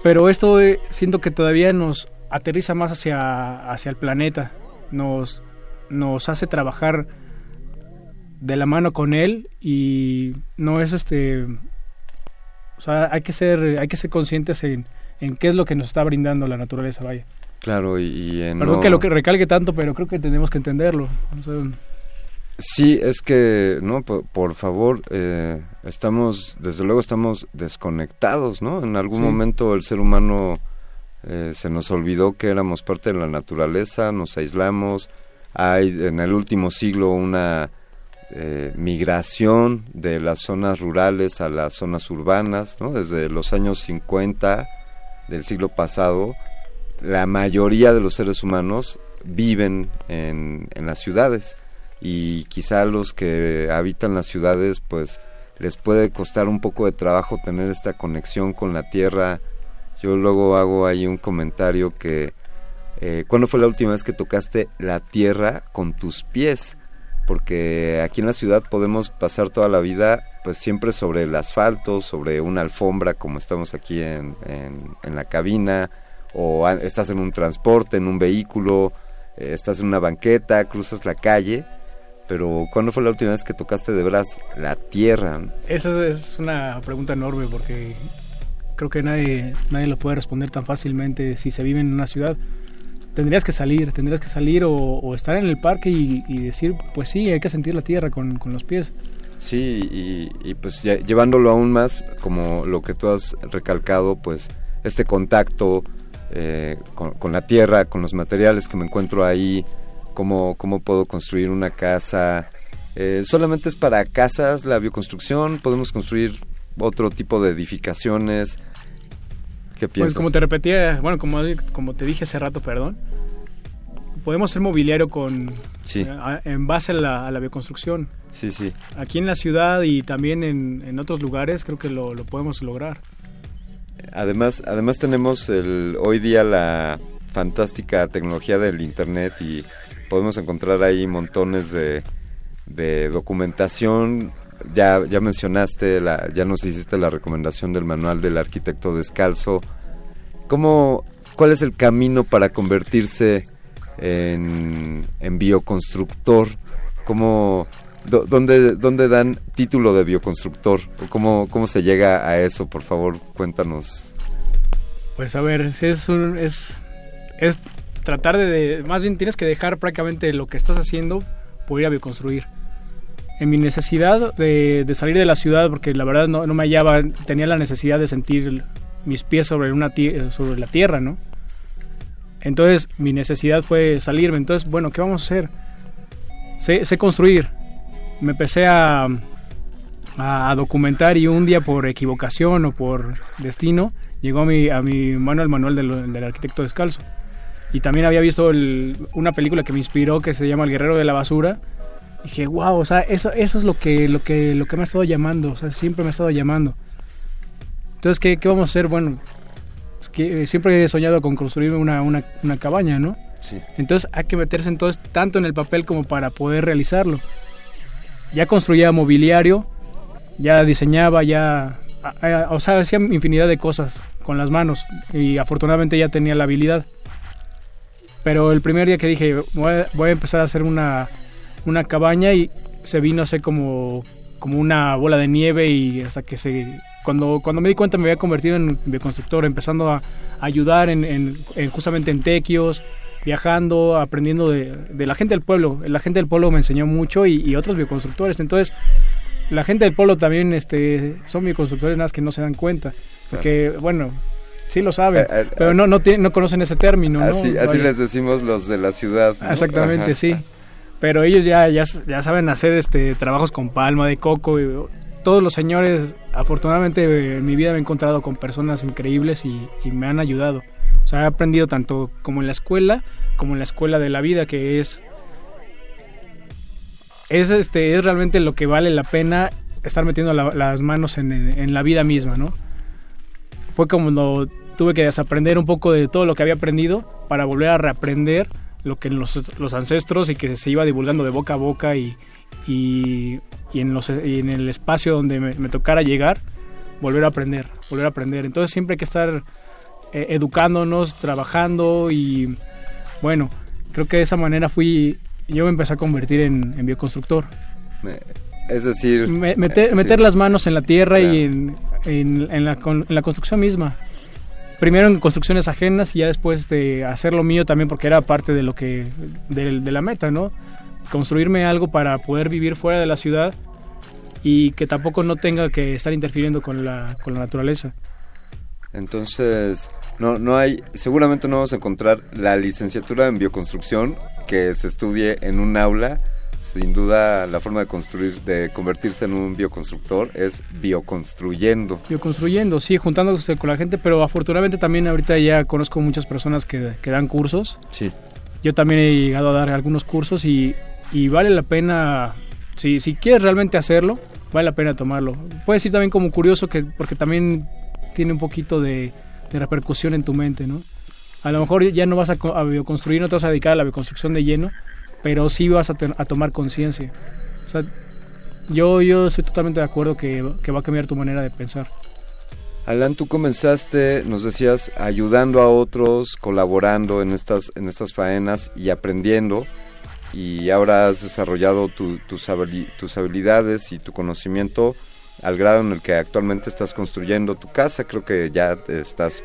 Pero esto eh, siento que todavía nos aterriza más hacia, hacia el planeta. Nos, nos hace trabajar de la mano con él y no es este... O sea, hay que ser, hay que ser conscientes en, en qué es lo que nos está brindando la naturaleza, vaya. Claro, y, en Perdón no- que lo que recalque tanto, pero creo que tenemos que entenderlo. O sea, Sí, es que, no, por, por favor, eh, estamos, desde luego estamos desconectados, ¿no? En algún Sí. momento el ser humano eh, se nos olvidó que éramos parte de la naturaleza, nos aislamos. Hay en el último siglo una eh, migración de las zonas rurales a las zonas urbanas, ¿no? Desde los años 50 del siglo pasado, la mayoría de los seres humanos viven en, en las ciudades y quizá los que habitan las ciudades pues les puede costar un poco de trabajo tener esta conexión con la tierra. Yo luego hago ahí un comentario que eh, ¿cuándo fue la última vez que tocaste la tierra con tus pies? Porque aquí en la ciudad podemos pasar toda la vida pues siempre sobre el asfalto, sobre una alfombra como estamos aquí en, en- la cabina, o estás en un transporte, en un vehículo, eh, estás en una banqueta, cruzas la calle, pero ¿cuándo fue la última vez que tocaste de veras la tierra? esa es, una pregunta enorme porque creo que nadie, nadie lo puede responder tan fácilmente si se vive en una ciudad. Tendrías que salir, tendrías que salir o, o estar en el parque y, y decir, pues sí, hay que sentir la tierra con, con los pies. Sí, y, y pues ya- llevándolo aún más, como lo que tú has recalcado, pues este contacto eh, con, con la tierra, con los materiales que me encuentro ahí, cómo, cómo puedo construir una casa. Eh, solamente es para casas la bioconstrucción, podemos construir otro tipo de edificaciones. ¿Qué piensas? Pues como te repetía, bueno, como, como te dije hace rato, perdón, podemos hacer mobiliario con Sí. eh, en base a la, a la bioconstrucción. Sí, sí. Aquí en la ciudad y también en, en otros lugares creo que lo, lo podemos lograr. Además, además tenemos el, hoy día la fantástica tecnología del internet y podemos encontrar ahí montones de, de documentación. Ya, ya mencionaste, la, ya nos hiciste la recomendación del manual del arquitecto descalzo. ¿Cómo, ¿Cuál es el camino para convertirse en, bioconstructor? ¿Cómo, dónde, ¿Dónde dan título de bioconstructor? ¿O ¿Cómo, ¿Cómo se llega a eso? Por favor, cuéntanos. Pues a ver, es un, es, es tratar de, más bien tienes que dejar prácticamente lo que estás haciendo por ir a bioconstruir. En mi necesidad de, salir de la ciudad, porque la verdad no, no, me hallaba, tenía la necesidad de sentir mis pies sobre, una sobre la tierra, ¿no? Entonces mi necesidad fue salirme. Entonces, bueno, ¿qué vamos a hacer? Sé, construir. Me empecé a, a documentar y un día por equivocación o por destino llegó a mi, a mi mano el manual del arquitecto descalzo. Y también había visto una película que me inspiró que se llama El Guerrero de la Basura. Y dije, wow, o sea, eso, eso es lo que, lo, que, lo que me ha estado llamando, o sea, siempre me ha estado llamando. Entonces, ¿qué, qué vamos a hacer? Bueno, pues que, siempre he soñado con construir una, una, una cabaña, ¿no? Sí. Entonces hay que meterse entonces tanto en el papel como para poder realizarlo. Ya construía mobiliario, ya diseñaba, ya, o sea, hacía infinidad de cosas con las manos y afortunadamente ya tenía la habilidad. Pero el primer día que dije, voy a, empezar a hacer una, una cabaña y se vino a como, como una bola de nieve y hasta que se... Cuando, cuando me di cuenta me había convertido en bioconstructor, empezando a, ayudar en, en, justamente en tequios, viajando, aprendiendo de, de, la gente del pueblo. La gente del pueblo me enseñó mucho y, y otros bioconstructores. Entonces, la gente del pueblo también este, son bioconstructores, nada más que no se dan cuenta. Porque, bueno, sí lo saben, eh, eh, pero no, no, no conocen ese término. Así, así les decimos los de la ciudad. Exactamente, sí. Pero ellos ya, ya, ya saben hacer este trabajos con palma de coco. Y, todos los señores, afortunadamente en mi vida me he encontrado con personas increíbles y, y me han ayudado. O sea, he aprendido tanto como en la escuela, como en la escuela de la vida, que es es, este, es realmente lo que vale la pena estar metiendo las manos en, la vida misma, ¿no? Fue como cuando tuve que desaprender un poco de todo lo que había aprendido para volver a reaprender lo que los, los ancestros y que se iba divulgando de boca a boca y, y, en, los, en el espacio donde me, tocara llegar, volver a aprender, volver a aprender. Entonces siempre hay que estar eh, educándonos, trabajando y bueno, creo que de esa manera fui yo me empecé a convertir en, bioconstructor. Es decir... meter, meter las manos en la tierra y en, en, la, la, construcción misma. Primero en construcciones ajenas y ya después de hacer lo mío también porque era parte de lo que... de, de la meta, ¿no? Construirme algo para poder vivir fuera de la ciudad y que tampoco no tenga que estar interfiriendo con la, con la naturaleza. Entonces, no, no hay, seguramente no vamos a encontrar la licenciatura en bioconstrucción que se estudie en un aula, sin duda la forma de construir, de convertirse en un bioconstructor es bioconstruyendo. Bioconstruyendo, sí, juntándose con la gente, pero afortunadamente también ahorita ya conozco muchas personas que, que dan cursos. Sí. Yo también he llegado a dar algunos cursos y, y vale la pena, si, si quieres realmente hacerlo, vale la pena tomarlo. Puede ser también como curioso que porque también tiene un poquito de, de repercusión en tu mente, ¿no? A lo mejor ya no vas a, a bioconstruir, no te vas a dedicar a la bioconstrucción de lleno, pero sí vas a, a tomar conciencia. O sea, yo, yo estoy totalmente de acuerdo que, va a cambiar tu manera de pensar. Alan, tú comenzaste, nos decías, ayudando a otros, colaborando en estas, en estas faenas y aprendiendo, y ahora has desarrollado tus habilidades y tu conocimiento al grado en el que actualmente estás construyendo tu casa. Creo que ya estás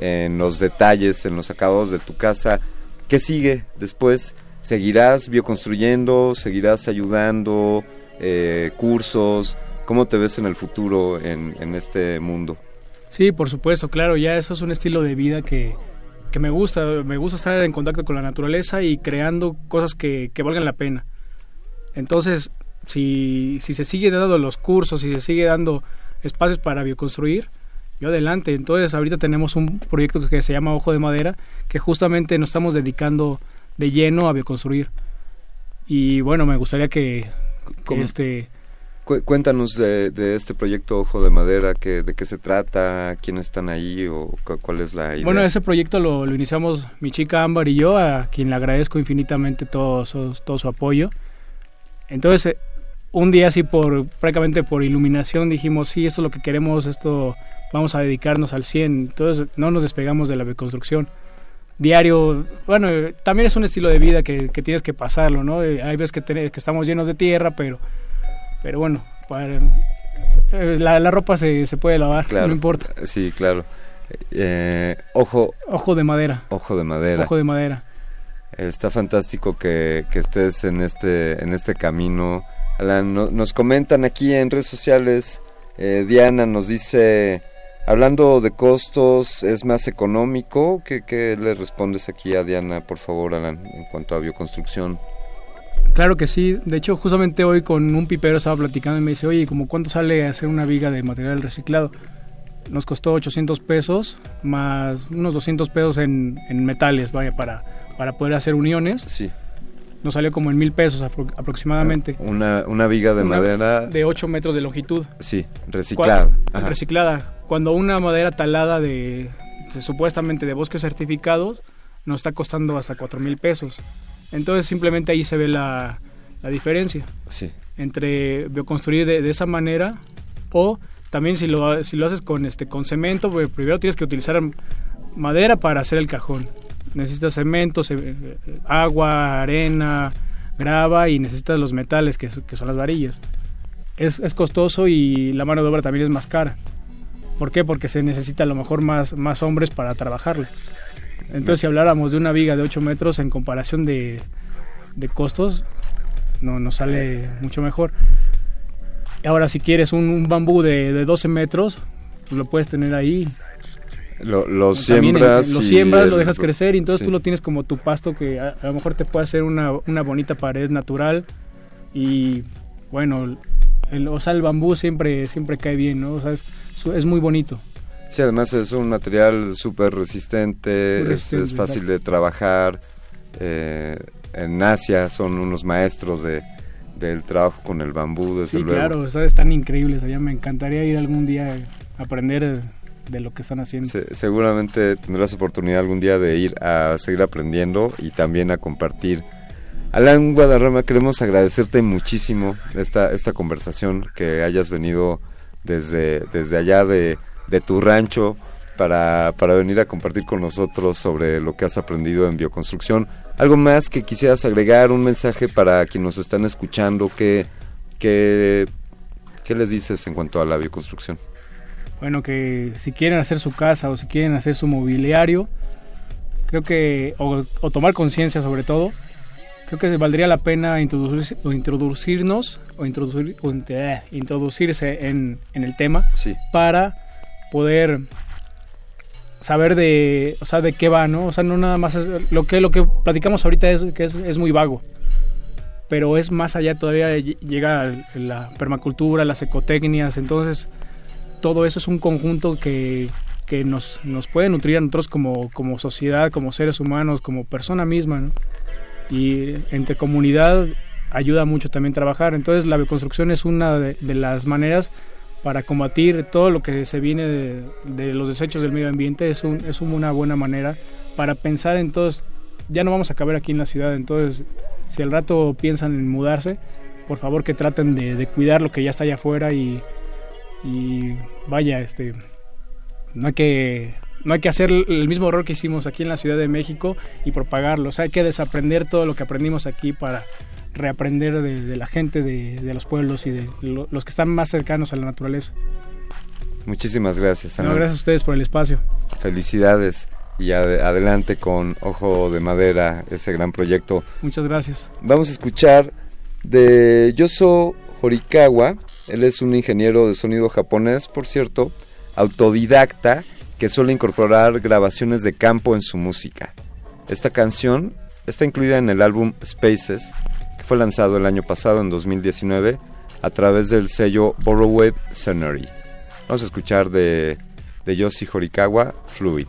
en los detalles, en los acabados de tu casa. ¿Qué sigue después? ¿Seguirás bioconstruyendo? ¿Seguirás ayudando? Eh, ¿Cursos? ¿Cómo te ves en el futuro en, este mundo? Sí, por supuesto, claro, ya eso es un estilo de vida que, que me gusta. Me gusta estar en contacto con la naturaleza y creando cosas que, que valgan la pena. Entonces, si, si se sigue dando los cursos, si se sigue dando espacios para bioconstruir, yo adelante. Entonces ahorita tenemos un proyecto que se llama Ojo de Madera, que justamente nos estamos dedicando de lleno a bioconstruir. Y bueno, me gustaría que, este... Cuéntanos de, este proyecto Ojo de Madera, que, de qué se trata, quiénes están ahí o cuál es la idea. Bueno, ese proyecto lo, lo iniciamos mi chica Ámbar y yo, a quien le agradezco infinitamente todo, todo su apoyo. Entonces, un día así por prácticamente por iluminación dijimos, sí, esto es lo que queremos, esto vamos a dedicarnos al 100. Entonces no nos despegamos de la reconstrucción. Diario, bueno, también es un estilo de vida que, tienes que pasarlo, ¿no? Eh, hay veces que, que estamos llenos de tierra, pero, pero bueno, eh, la, la, ropa se, se puede lavar, no importa. Sí, claro. Eh, ojo. Ojo de madera. Ojo de madera. Ojo de madera. Está fantástico que, que estés en este, en este camino. Alan, nos comentan aquí en redes sociales, eh, Diana nos dice, hablando de costos, ¿es más económico? ¿Qué, ¿Qué, le respondes aquí a Diana, por favor, Alan, en cuanto a bioconstrucción? Claro que sí. De hecho, justamente hoy con un pipero estaba platicando y me dice, oye, ¿cómo cuánto sale hacer una viga de material reciclado? Nos costó 800 pesos más unos 200 pesos en, en metales, vaya, para, para poder hacer uniones. Sí. Nos salió como en mil pesos aproximadamente. Una, una viga de madera. De 8 metros de longitud. Sí, reciclada. Reciclada. Cuando una madera talada de, de supuestamente de bosques certificados nos está costando hasta 4 mil pesos. Entonces simplemente ahí se ve la, la diferencia sí. entre bioconstruir de, de, esa manera o también si lo, si lo haces con, este, con cemento, pues primero tienes que utilizar madera para hacer el cajón. Necesitas cemento, ce agua, arena, grava y necesitas los metales que, que son las varillas. Es, es, costoso y la mano de obra también es más cara. ¿Por qué? Porque se necesita a lo mejor más, más hombres para trabajarle. Entonces, si habláramos de una viga de 8 metros en comparación de, de costos, no nos sale mucho mejor. Ahora, si quieres un, un bambú de, de, 12 metros, pues lo puedes tener ahí. Lo, lo siembras. Lo siembras, el, lo dejas crecer y entonces sí. tú lo tienes como tu pasto que a, a, lo mejor te puede hacer una, una bonita pared natural. Y bueno, el, o sea, el bambú siempre, siempre cae bien, ¿no? O sea, es, es muy bonito. Sí, además es un material súper resistente, resistente, es, es, fácil de trabajar. Eh, en Asia son unos maestros de, del trabajo con el bambú, desde sí, luego. claro, o sea, están increíbles allá. Me encantaría ir algún día a aprender de lo que están haciendo. Se, seguramente tendrás oportunidad algún día de ir a seguir aprendiendo y también a compartir. Alan Guadarrama, queremos agradecerte muchísimo esta, esta conversación, que hayas venido desde, desde allá de, de tu rancho para, para venir a compartir con nosotros sobre lo que has aprendido en bioconstrucción. ¿Algo más que quisieras agregar? ¿Un mensaje para quienes nos están escuchando? ¿Qué, qué, qué les dices en cuanto a la bioconstrucción? Bueno, que si quieren hacer su casa o si quieren hacer su mobiliario, creo que, o, o tomar conciencia sobre todo, creo que valdría la pena o introducirnos o, introducir, o eh, introducirse en, en, el tema sí. para poder saber de, o sea, de qué va, ¿no? O sea, no nada más es, lo que lo que platicamos ahorita es que es, es muy vago. Pero es más allá todavía llega la permacultura, las ecotecnias, entonces todo eso es un conjunto que, que nos, nos puede nutrir a nosotros como, como sociedad, como seres humanos, como persona misma, ¿no? Y entre comunidad ayuda mucho también trabajar. Entonces la bioconstrucción es una de, de las maneras para combatir todo lo que se viene de, de los desechos del medio ambiente es, un, es una buena manera para pensar en todos, ya no vamos a caber aquí en la ciudad, entonces si al rato piensan en mudarse, por favor que traten de, de cuidar lo que ya está allá afuera y, y vaya, este, no hay que no hay que hacer el mismo error que hicimos aquí en la Ciudad de México y propagarlo, o sea, hay que desaprender todo lo que aprendimos aquí para reaprender de, de la gente de, de, los pueblos y de lo, los que están más cercanos a la naturaleza. Muchísimas gracias. No, gracias a ustedes por el espacio. Felicidades y ad adelante con Ojo de Madera, ese gran proyecto. Muchas gracias. Vamos a escuchar de Yoso Horikawa. Él es un ingeniero de sonido japonés, por cierto, autodidacta, que suele incorporar grabaciones de campo en su música. Esta canción está incluida en el álbum Spaces, fue lanzado el año pasado, en 2019, a través del sello Borrowed Scenery. Vamos a escuchar de, de Yoshi Horikawa, Fluid.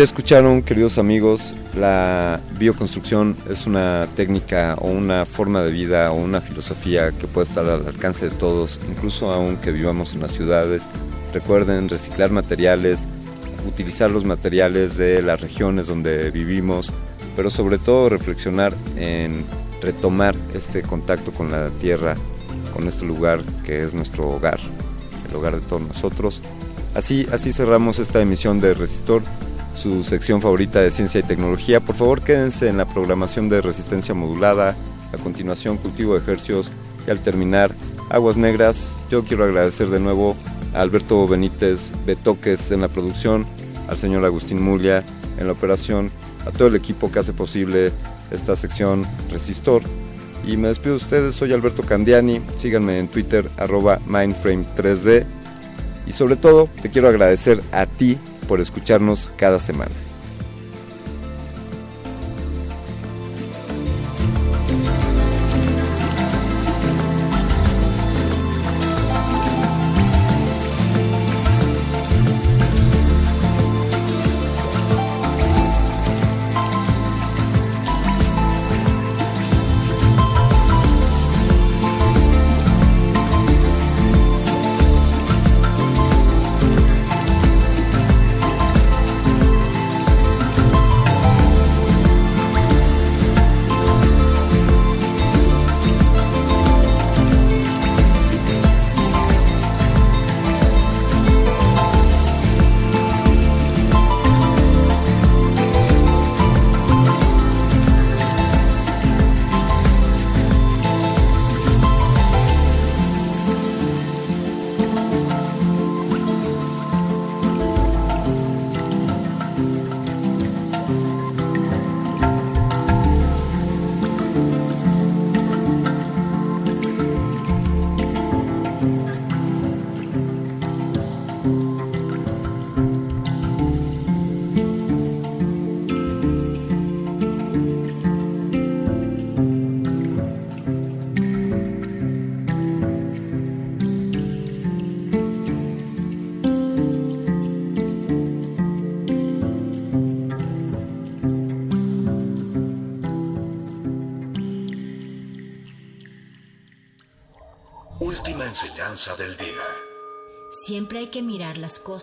Ya escucharon, queridos amigos, la bioconstrucción es una técnica o una forma de vida o una filosofía que puede estar al alcance de todos, incluso aunque vivamos en las ciudades. Recuerden reciclar materiales, utilizar los materiales de las regiones donde vivimos, pero sobre todo reflexionar en retomar este contacto con la tierra, con este lugar que es nuestro hogar, el hogar de todos nosotros. Así, así cerramos esta emisión de Resistor, su sección favorita de ciencia y tecnología. Por favor, quédense en la programación de resistencia modulada, a continuación cultivo de ejercios y al terminar aguas negras. Yo quiero agradecer de nuevo a Alberto Benítez Betoques en la producción, al señor Agustín Mulia en la operación, a todo el equipo que hace posible esta sección Resistor. Y me despido de ustedes, soy Alberto Candiani, síganme en Twitter arroba Mindframe3D y sobre todo te quiero agradecer a ti por escucharnos cada semana.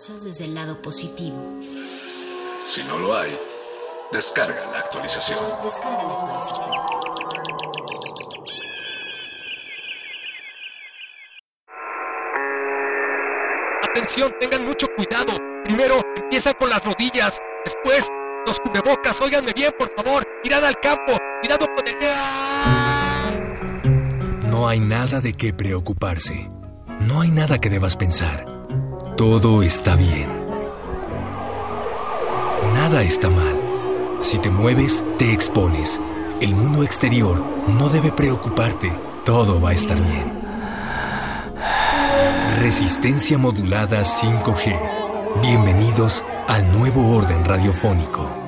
Cosas desde el lado positivo. Si no lo hay, descarga la actualización. Descarga la actualización. Atención, tengan mucho cuidado. Primero empieza con las rodillas, después los cubrebocas. Óiganme bien, por favor. Mirad al campo, cuidado con el... No hay nada de qué preocuparse. No hay nada que debas pensar. Todo está bien. Nada está mal. Si te mueves, te expones. El mundo exterior no debe preocuparte. Todo va a estar bien. Resistencia modulada 5G. Bienvenidos al nuevo orden radiofónico.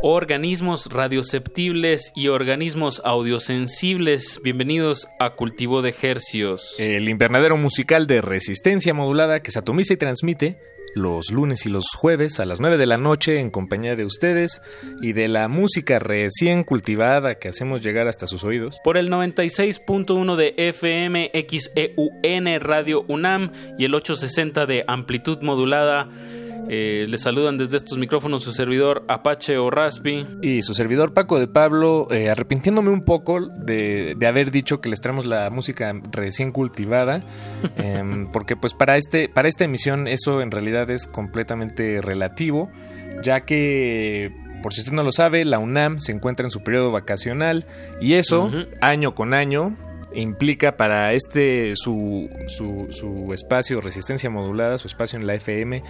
Organismos radioceptibles y organismos audiosensibles. Bienvenidos a Cultivo de Hercios. El invernadero musical de resistencia modulada que se atomiza y transmite los lunes y los jueves a las 9 de la noche en compañía de ustedes y de la música recién cultivada que hacemos llegar hasta sus oídos. Por el 96.1 de FM XEUN Radio UNAM y el 860 de amplitud modulada Eh, les saludan desde estos micrófonos su servidor Apache o Raspi. Y su servidor Paco de Pablo, eh, arrepintiéndome un poco de, de, haber dicho que les traemos la música recién cultivada, [laughs] eh, porque pues para, este, para esta emisión eso en realidad es completamente relativo, ya que por si usted no lo sabe, la UNAM se encuentra en su periodo vacacional y eso, uh -huh. año con año, implica para este su, su, su, espacio resistencia modulada, su espacio en la FM,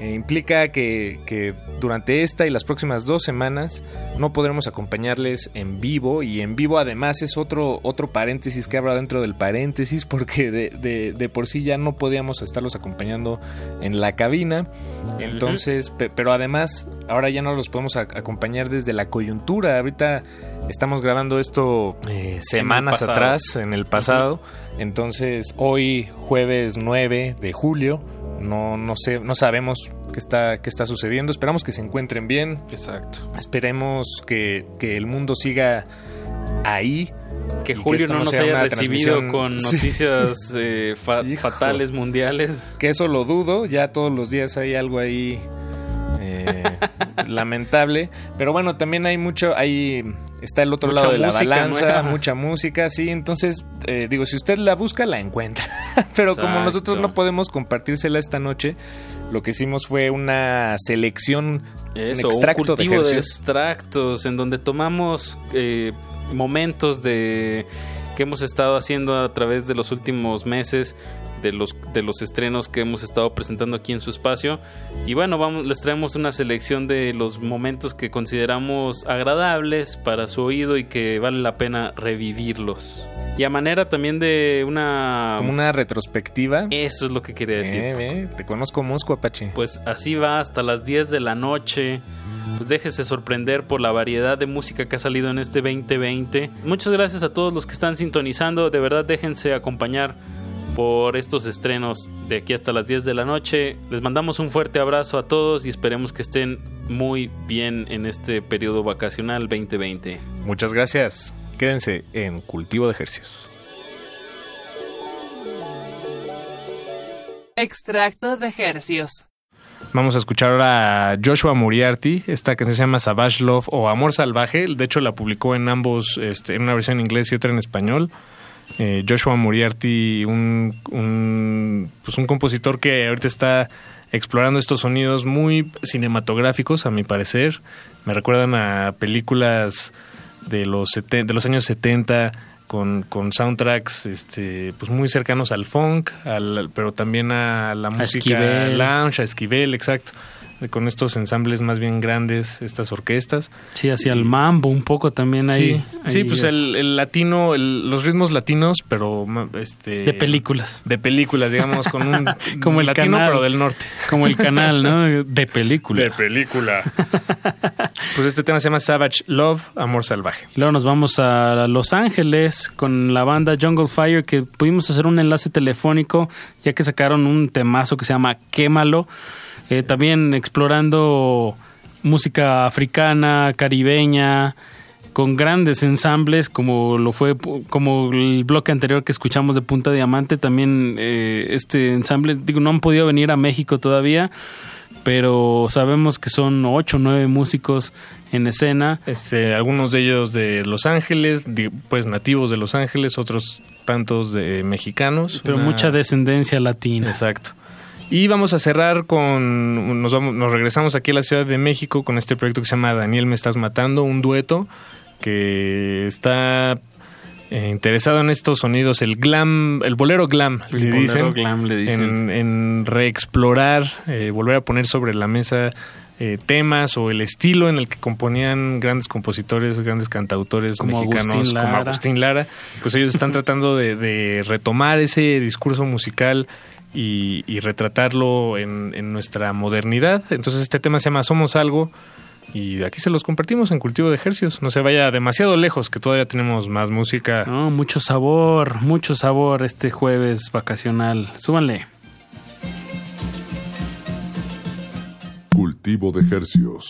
eh, implica que, que, durante esta y las próximas dos semanas no podremos acompañarles en vivo. Y en vivo además es otro, otro paréntesis que abra dentro del paréntesis porque de, de, de, por sí ya no podíamos estarlos acompañando en la cabina, entonces, uh -huh. pero además ahora ya no los podemos acompañar desde la coyuntura, ahorita estamos grabando esto eh, semanas atrás en el pasado. Uh -huh. Entonces, hoy, jueves 9 de julio, no, no, sé, no sabemos qué está, qué está sucediendo. Esperamos que se encuentren bien. Exacto. Esperemos que, que el mundo siga ahí. Que Julio que no, no nos haya recibido con [laughs] noticias sí. eh, fa fatales mundiales. Que eso lo dudo. Ya todos los días hay algo ahí eh, lamentable. Pero bueno, también hay mucho, hay está el otro mucha lado de la balanza, mucha música, sí. Entonces, eh, digo, si usted la busca, la encuentra. [laughs] Pero Exacto. como nosotros no podemos compartírsela esta noche, lo que hicimos fue una selección, Eso, un extracto un cultivo de, de, extractos en donde tomamos eh, momentos de que hemos estado haciendo a través de los últimos meses de los de los estrenos que hemos estado presentando aquí en su espacio. Y bueno vamos les traemos una selección de los momentos que consideramos agradables para su oído y que vale la pena revivirlos. Y a manera también de una como una retrospectiva. Eso es lo que quería decir. Eh, eh, te conozco Mosco Apache. Pues así va hasta las 10 de la noche pues déjese sorprender por la variedad de música que ha salido en este 2020. Muchas gracias a todos los que están sintonizando, de verdad déjense acompañar por estos estrenos de aquí hasta las 10 de la noche. Les mandamos un fuerte abrazo a todos y esperemos que estén muy bien en este periodo vacacional 2020. Muchas gracias. Quédense en Cultivo de Ejercicios. Extracto de Ejercicios. Vamos a escuchar ahora a Joshua Muriarty. Esta canción se llama Savage Love o Amor Salvaje. De hecho, la publicó en ambos, este, en una versión en inglés y otra en español. Eh, Joshua Muriarty, un, un, pues un compositor que ahorita está explorando estos sonidos muy cinematográficos, a mi parecer. Me recuerdan a películas de los, de los años 70 con, con soundtracks este, pues muy cercanos al funk, al, pero también a la música a lounge, a Esquivel, exacto con estos ensambles más bien grandes, estas orquestas. Sí, hacia el mambo un poco también ahí. Sí, ahí sí pues el, el, latino, el, los ritmos latinos, pero este de películas. De películas, digamos, con un [laughs] como el latino canal, pero del norte. Como el canal, ¿no? De película. De película. [laughs] pues este tema se llama Savage Love, Amor Salvaje. Luego nos vamos a Los Ángeles con la banda Jungle Fire que pudimos hacer un enlace telefónico ya que sacaron un temazo que se llama Quémalo. Eh, también explorando música africana, caribeña, con grandes ensambles como lo fue como el bloque anterior que escuchamos de Punta Diamante también eh, este ensamble digo no han podido venir a México todavía pero sabemos que son ocho o nueve músicos en escena. Este algunos de ellos de Los Ángeles pues nativos de Los Ángeles otros tantos de mexicanos. Pero una... mucha descendencia latina. Exacto y vamos a cerrar con. Nos, vamos, nos regresamos aquí a la Ciudad de México con este proyecto que se llama Daniel Me Estás Matando, un dueto que está eh, interesado en estos sonidos, el glam, el bolero glam, el le, bolero dicen, glam le dicen. En, en reexplorar, eh, volver a poner sobre la mesa eh, temas o el estilo en el que componían grandes compositores, grandes cantautores como mexicanos Agustín como Agustín Lara, pues ellos están [laughs] tratando de, de retomar ese discurso musical y, y retratarlo en, en, nuestra modernidad. Entonces este tema se llama Somos Algo y aquí se los compartimos en Cultivo de Ejercios. No se vaya demasiado lejos, que todavía tenemos más música. No, mucho sabor, mucho sabor este jueves vacacional. Súbanle. Cultivo de Ejercios.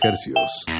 Cultivo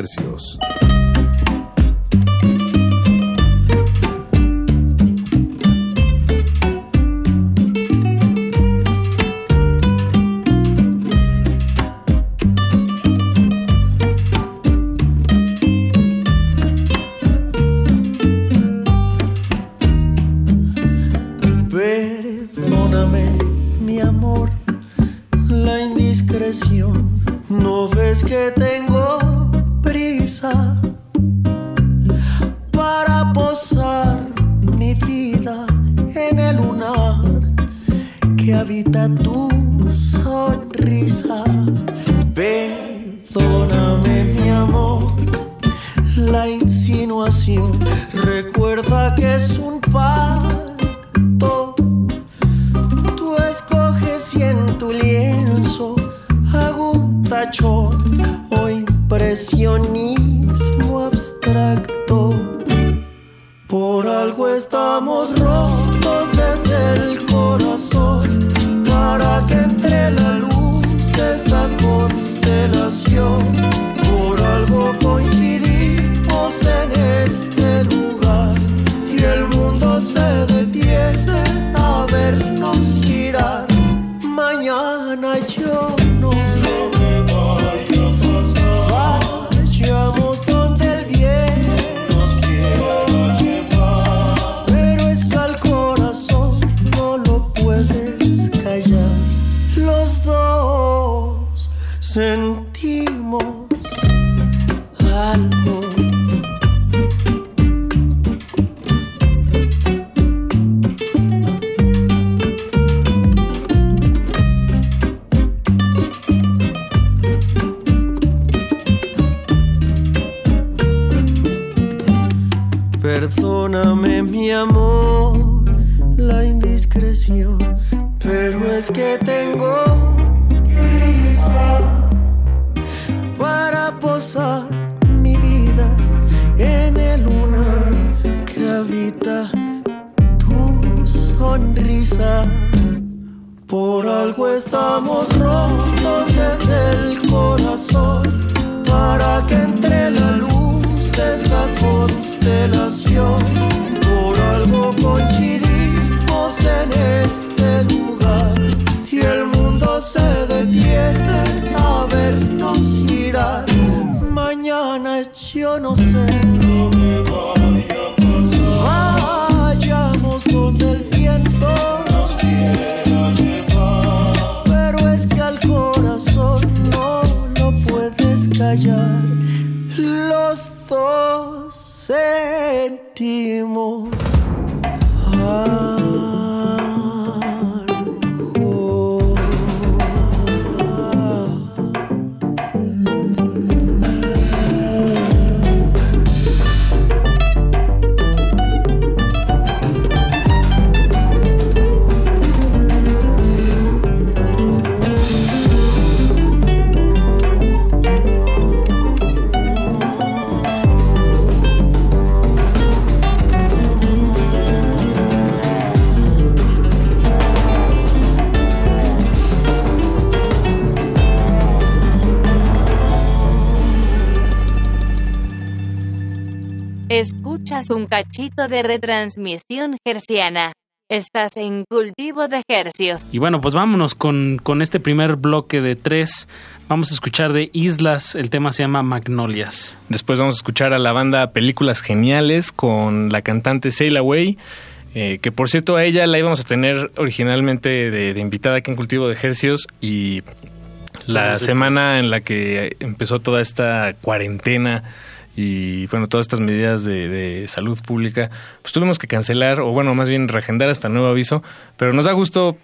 de Escuchas un cachito de retransmisión gerciana. Estás en cultivo de hercios. Y bueno, pues vámonos con, con este primer bloque de tres. Vamos a escuchar de Islas, el tema se llama Magnolias. Después vamos a escuchar a la banda Películas Geniales con la cantante Sail Away. Eh, que por cierto a ella la íbamos a tener originalmente de, de invitada aquí en Cultivo de Ejercios y la semana en la que empezó toda esta cuarentena y bueno, todas estas medidas de, de, salud pública, pues tuvimos que cancelar o bueno, más bien reagendar hasta nuevo aviso, pero nos da gusto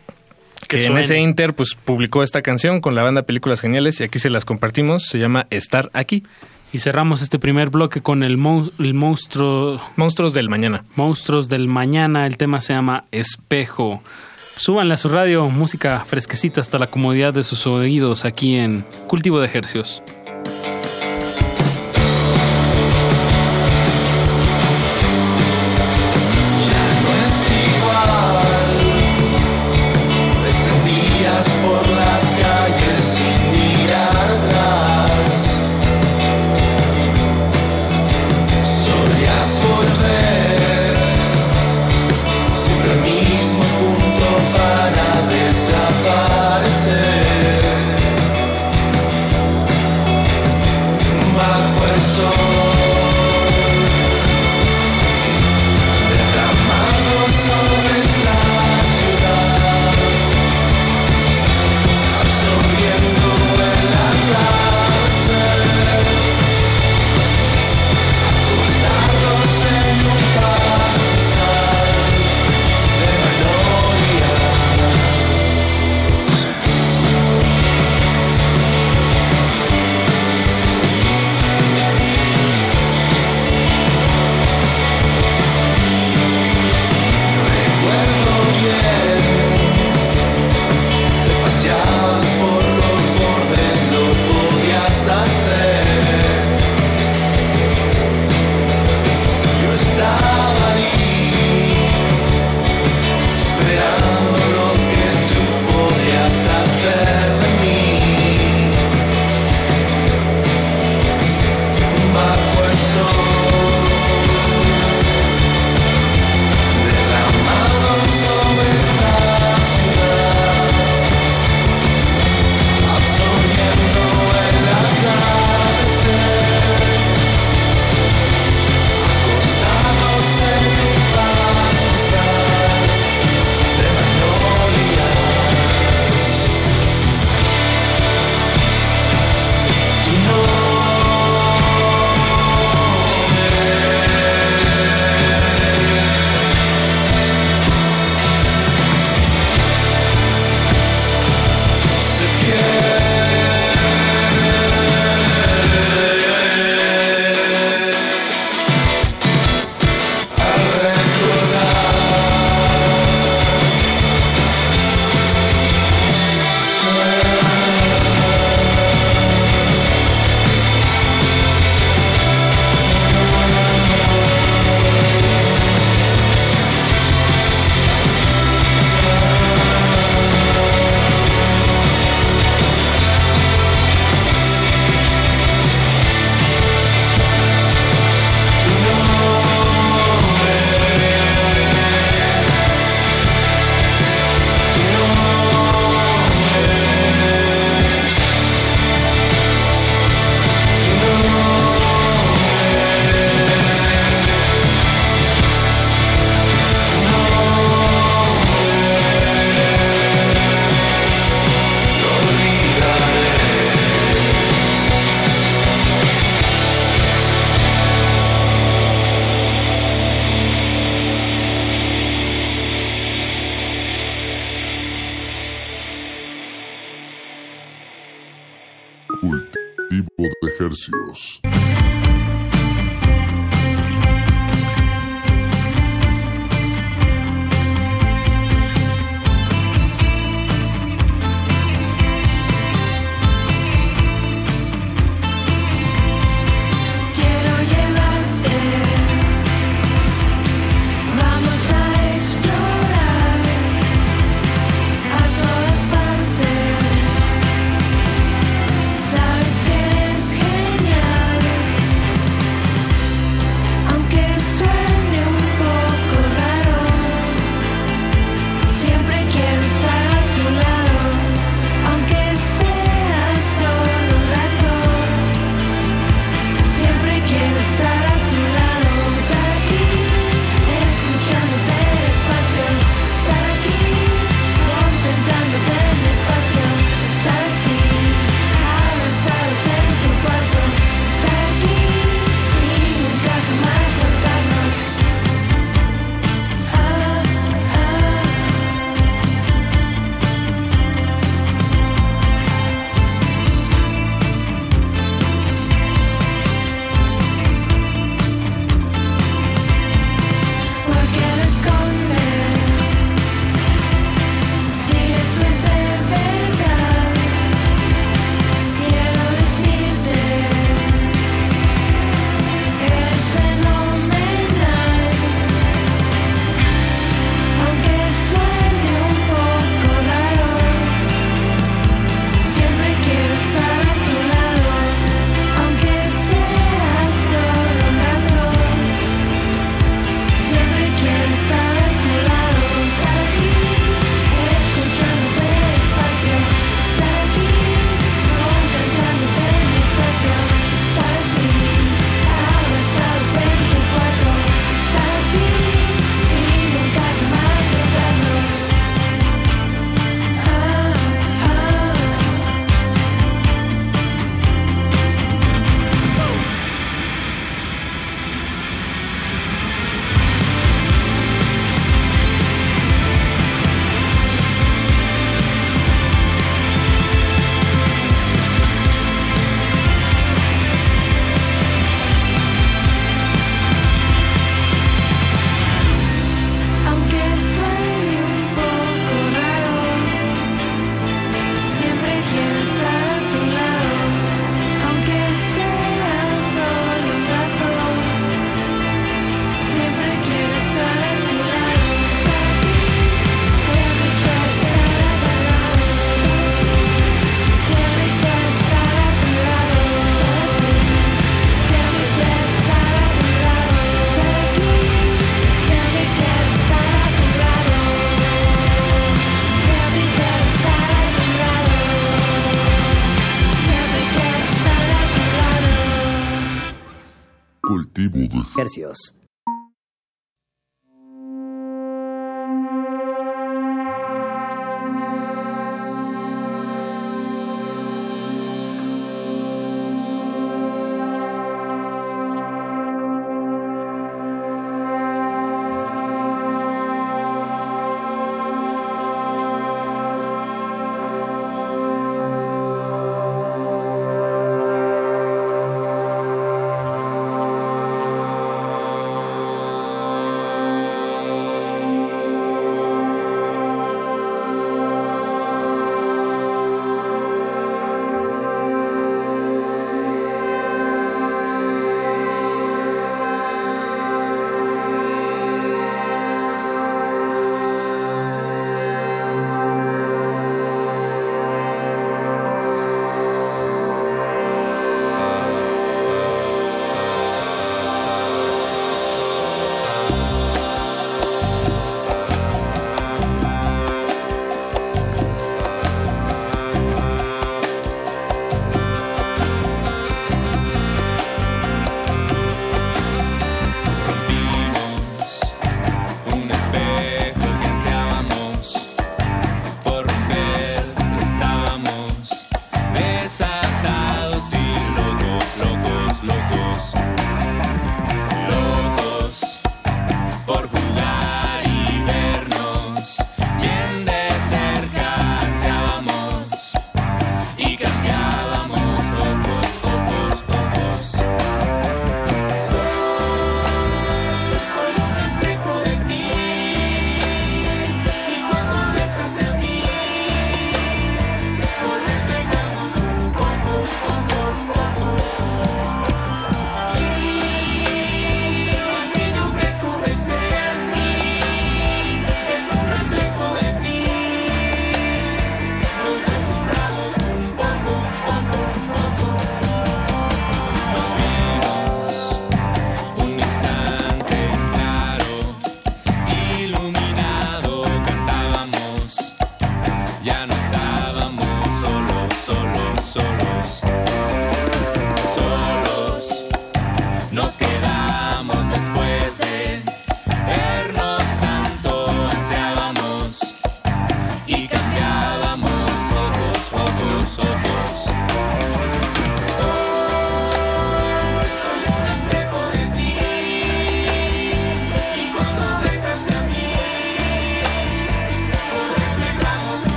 que, Que en ese inter pues publicó esta canción con la banda Películas Geniales y aquí se las compartimos, se llama Estar aquí. Y cerramos este primer bloque con el, mon- el monstruo... Monstruos del Mañana. Monstruos del Mañana, el tema se llama Espejo. Súbanle a su radio música fresquecita hasta la comodidad de sus oídos aquí en Cultivo de Ejercios. De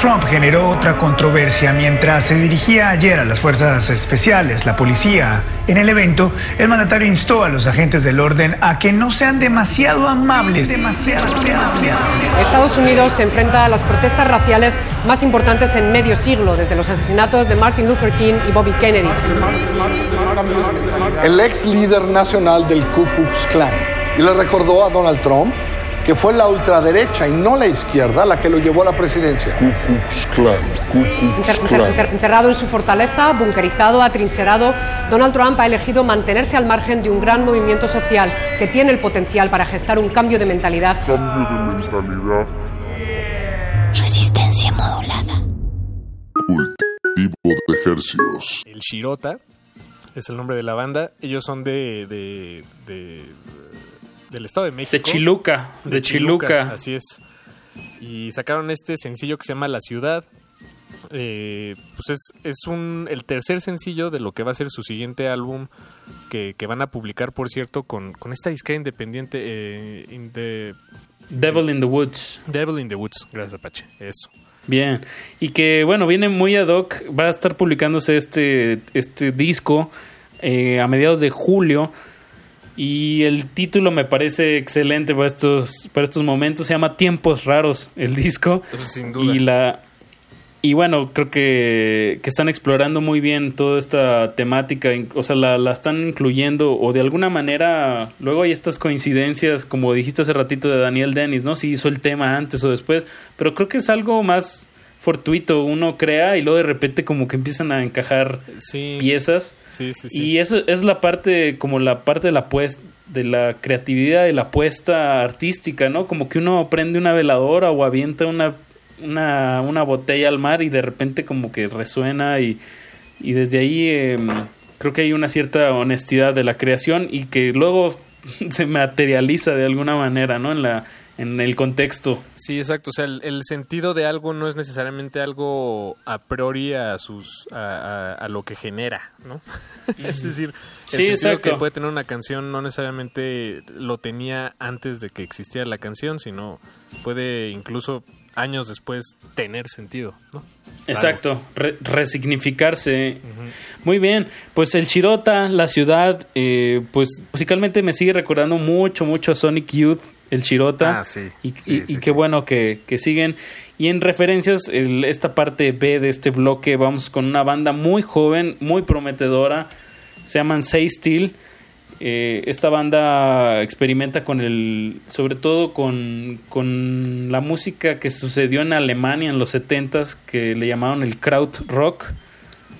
Trump generó otra controversia mientras se dirigía ayer a las fuerzas especiales, la policía. En el evento, el mandatario instó a los agentes del orden a que no sean demasiado amables, demasiado amables. Estados Unidos se enfrenta a las protestas raciales más importantes en medio siglo, desde los asesinatos de Martin Luther King y Bobby Kennedy. El ex líder nacional del Ku Klux Klan y le recordó a Donald Trump que fue la ultraderecha y no la izquierda la que lo llevó a la presidencia. Ku Klux Klan, Ku Encer- encer- encer- Encerrado en su fortaleza, bunkerizado, atrincherado, Donald Trump ha elegido mantenerse al margen de un gran movimiento social que tiene el potencial para gestar un cambio de mentalidad. Resistencia modulada. Cultivo de ejercicios. El Shirota es el nombre de la banda. Ellos son de, de- de- del Estado de México. De Chiluca, de Chiluca. Así es. Y sacaron este sencillo que se llama La Ciudad. Eh, pues es, es un, el tercer sencillo de lo que va a ser su siguiente álbum que, que van a publicar, por cierto, con, con esta disquera independiente. eh, in the- Devil in the Woods. Devil in the Woods. Gracias, Apache. Eso. Bien. Y que, bueno, viene muy ad hoc. Va a estar publicándose este, este disco eh, a mediados de julio. Y el título me parece excelente para estos, para estos momentos. Se llama Tiempos Raros, el disco. Eso sin duda. Y la. Y bueno, creo que, que están explorando muy bien toda esta temática, o sea, la, la están incluyendo o de alguna manera, luego hay estas coincidencias, como dijiste hace ratito de Daniel Dennis, ¿no? Si hizo el tema antes o después, pero creo que es algo más fortuito, uno crea y luego de repente como que empiezan a encajar Sí. piezas. Sí, sí, sí. Y eso es la parte, como la parte de la pues, de la creatividad y la apuesta artística, ¿no? Como que uno prende una veladora o avienta una, una, una botella al mar y de repente como que resuena y, y desde ahí em, creo que hay una cierta honestidad de la creación y que luego [laughs] se materializa de alguna manera, ¿no? En la en el contexto. Sí, exacto. O sea, el, el sentido de algo no es necesariamente algo a priori a sus a, a- a lo que genera, ¿no? [laughs] es decir, el Sí, sentido exacto. que puede tener una canción no necesariamente lo tenía antes de que existiera la canción, sino puede incluso años después tener sentido, ¿no? Exacto, re- resignificarse. Muy bien, pues el Chirota, la ciudad, eh, pues musicalmente me sigue recordando mucho, mucho a Sonic Youth, el Chirota. Ah, sí. Y, Sí, y- sí, y sí. qué bueno que, que siguen. Y en referencias, el- esta parte B de este bloque, vamos con una banda muy joven, muy prometedora. Se llaman Say Steel. Eh, esta banda experimenta con el, sobre todo con, con la música que sucedió en Alemania en los 70s, que le llamaron el Krautrock.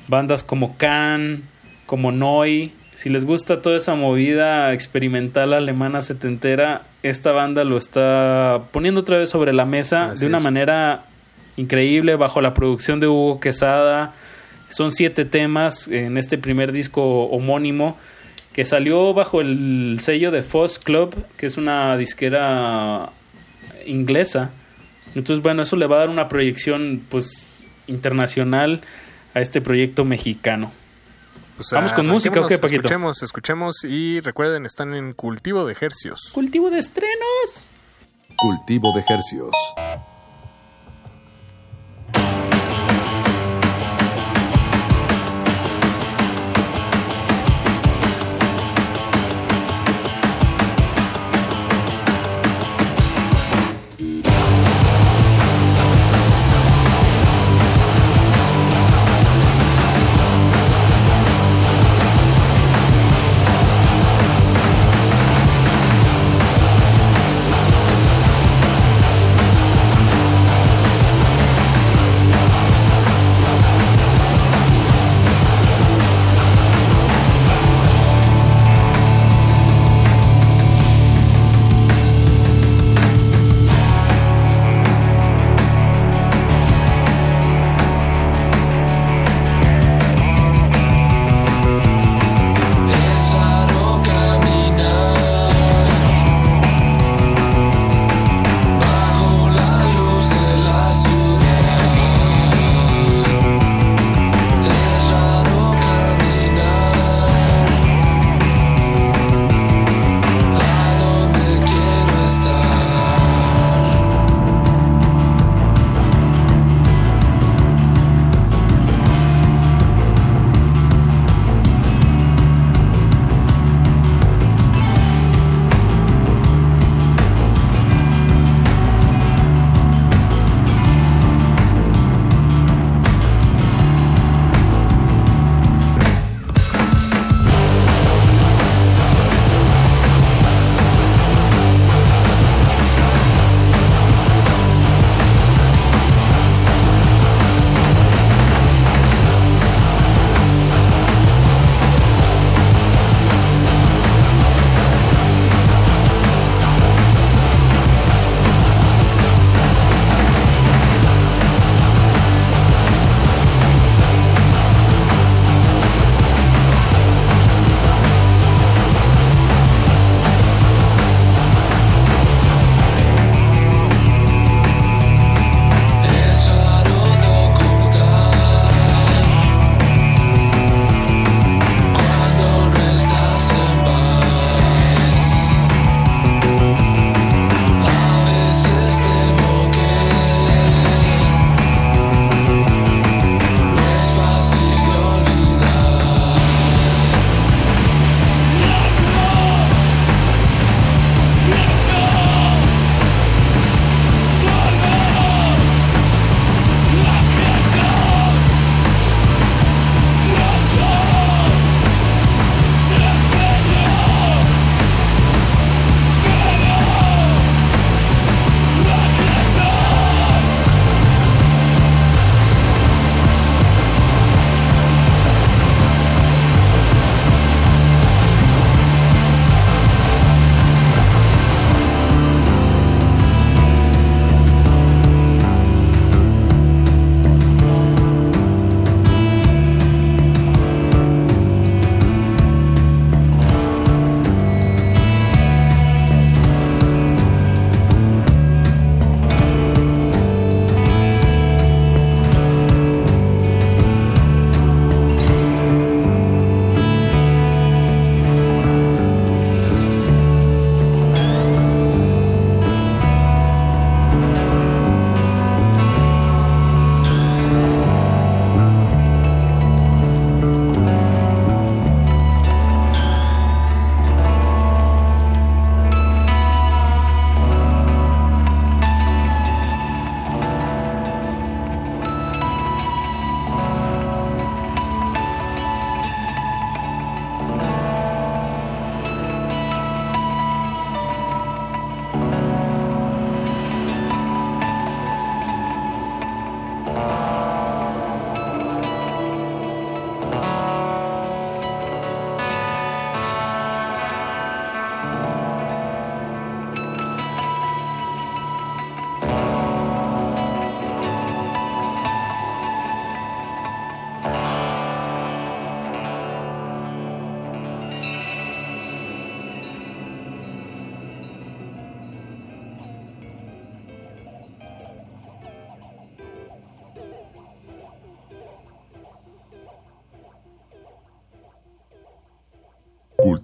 Bandas como Can, como Neu. Si les gusta toda esa movida experimental alemana setentera, esta banda lo está poniendo otra vez sobre la mesa Así de una es. manera increíble, bajo la producción de Hugo Quesada. Son siete temas en este primer disco homónimo que salió bajo el sello de Foss Club, que es una disquera inglesa. Entonces, bueno, eso le va a dar una proyección pues internacional a este proyecto mexicano. Pues, Vamos con música, ¿o qué, Paquito? Escuchemos, escuchemos y recuerden, están en cultivo de ejercios. Cultivo de estrenos. Cultivo de hercios.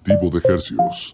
Cultivo de Hercios.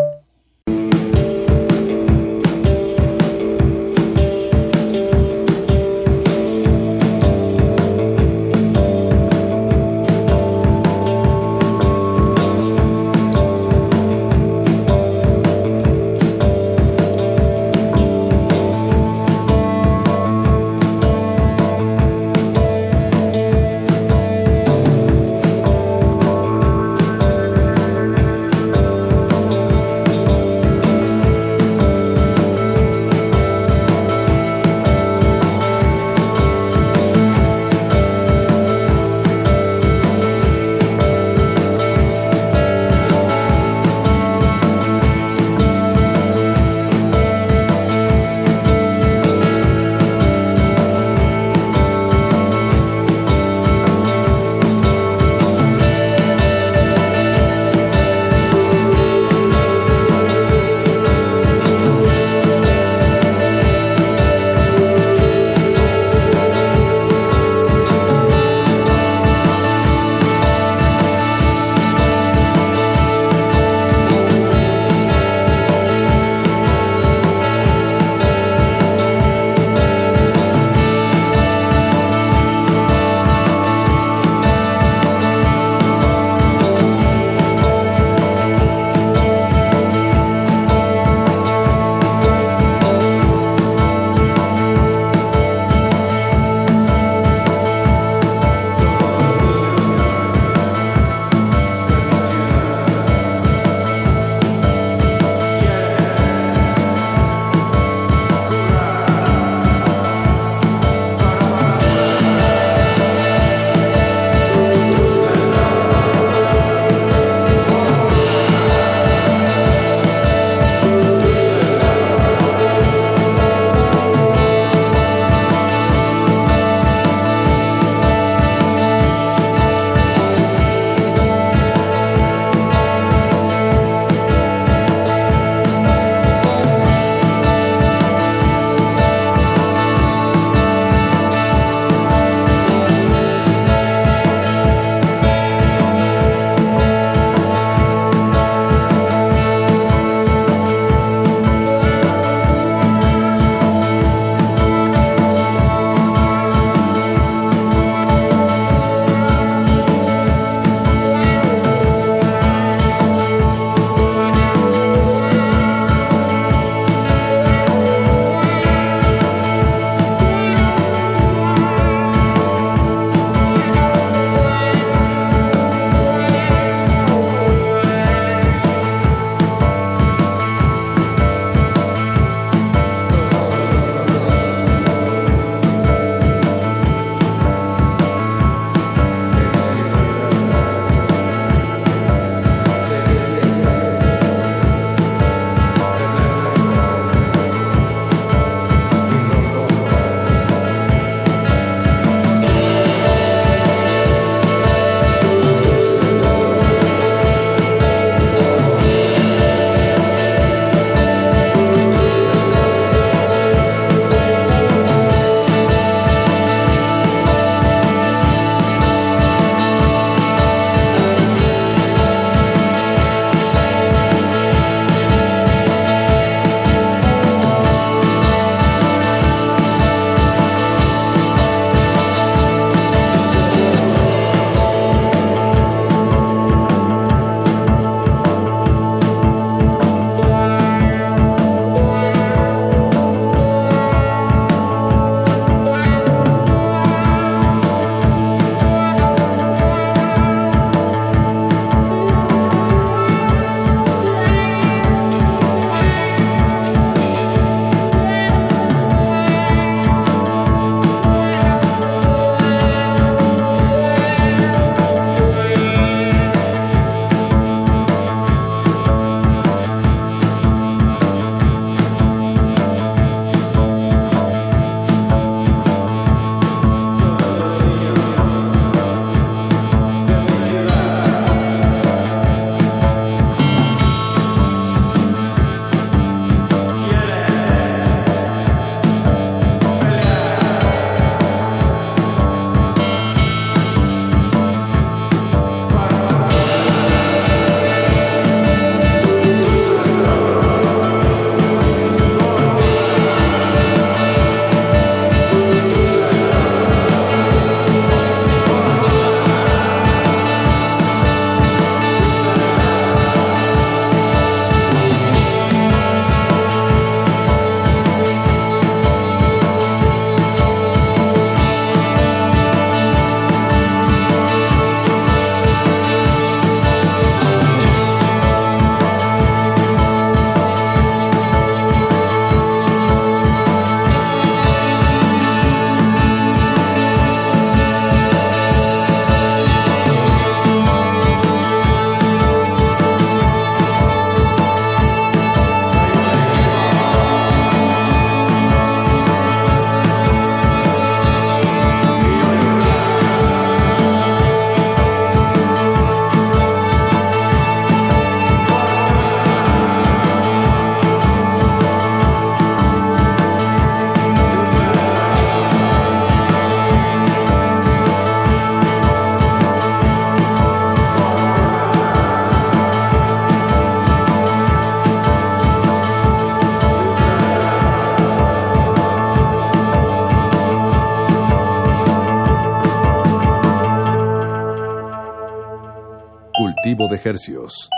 Hercios.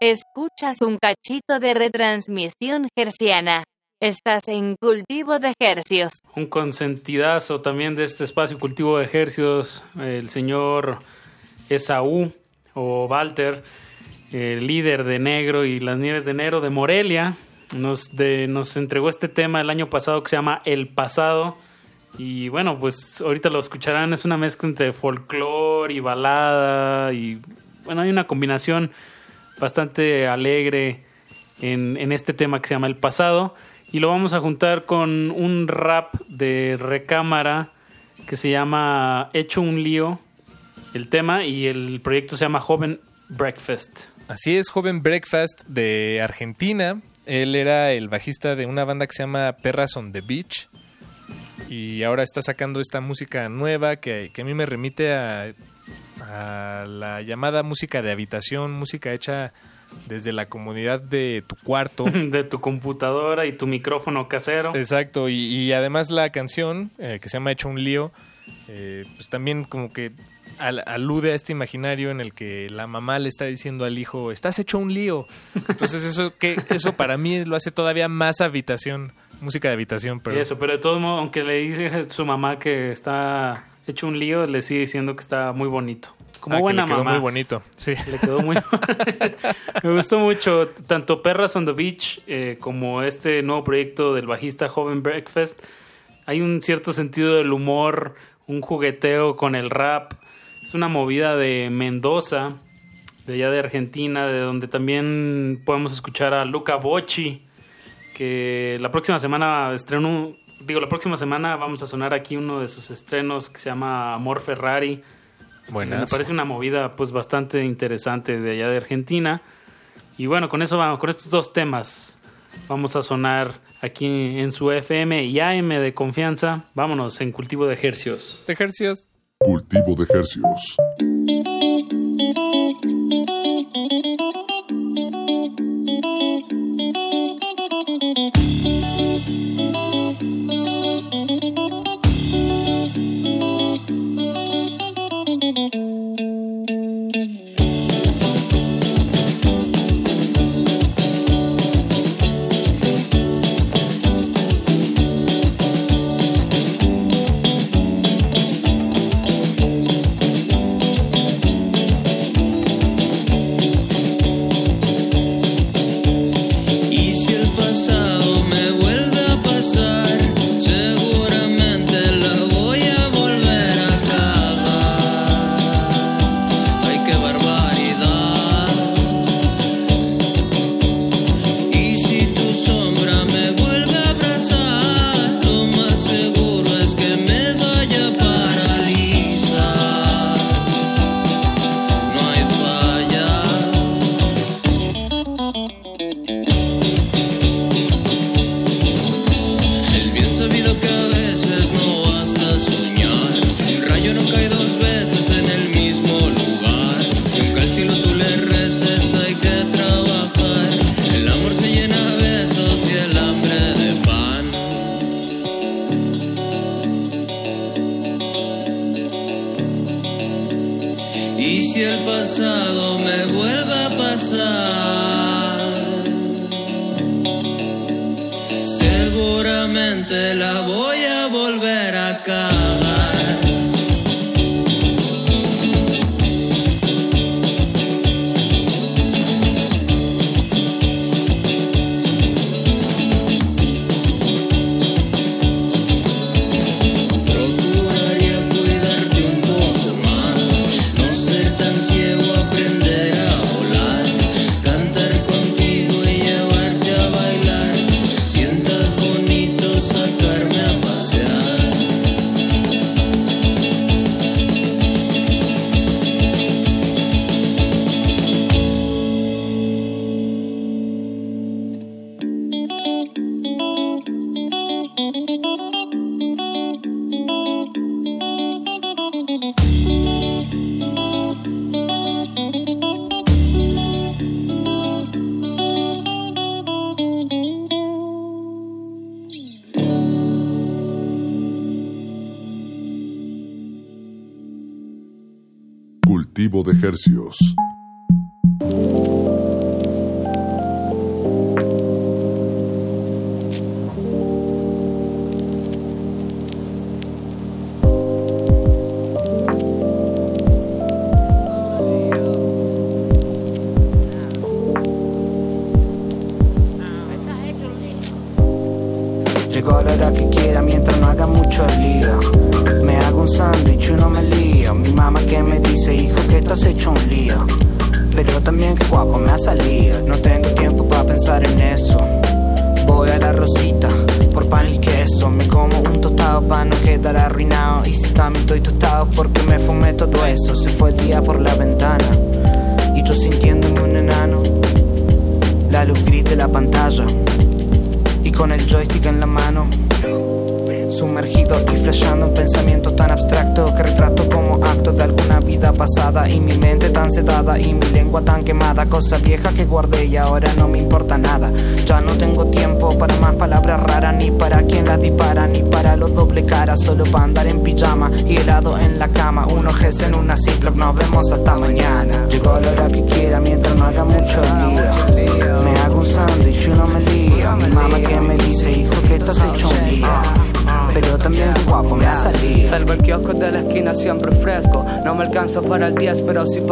Escuchas un cachito de retransmisión gerciana. Estás en cultivo de hercios. Un consentidazo también de este espacio cultivo de hercios, el señor Esaú o Walter, el líder de Negro y las Nieves de Enero de Morelia, nos, de, nos entregó este tema el año pasado que se llama El Pasado. Y bueno, pues ahorita lo escucharán, es una mezcla entre folclore y balada y bueno, hay una combinación bastante alegre en, este tema que se llama El Pasado y lo vamos a juntar con un rap de recámara que se llama Hecho un lío, el tema, y el proyecto se llama Joven Breakfast. Así es, Joven Breakfast de Argentina. Él era el bajista de una banda que se llama Perras on the Beach. Y ahora está sacando esta música nueva que, que a mí me remite a, a la llamada música de habitación, música hecha desde la comunidad de tu cuarto. [laughs] de tu computadora y tu micrófono casero. Exacto, y, y además la canción, eh, que se llama Hecho un lío, eh, pues también como que al, alude a este imaginario en el que la mamá le está diciendo al hijo, estás hecho un lío. Entonces eso, que, eso para mí lo hace todavía más habitación, música de habitación. Pero... Eso, pero de todos modos, aunque le dice su mamá que está hecho un lío, le sigue diciendo que está muy bonito. Como Ah, que buena le quedó mamá. muy bonito, sí. Le quedó muy [laughs] [laughs] Me gustó mucho tanto Perras on the Beach eh, como este nuevo proyecto del bajista Joven Breakfast. Hay un cierto sentido del humor, un jugueteo con el rap. Es una movida de Mendoza, de allá de Argentina, de donde también podemos escuchar a Luca Bocci, que la próxima semana estrenó, digo, la próxima semana vamos a sonar aquí uno de sus estrenos que se llama Amor Ferrari. Buenazo. Me parece una movida pues bastante interesante de allá de Argentina. Y bueno, con eso vamos, con estos dos temas vamos a sonar aquí en su FM y AM de confianza. Vámonos en cultivo de ejercios. De ejercicios. Cultivo de hercios.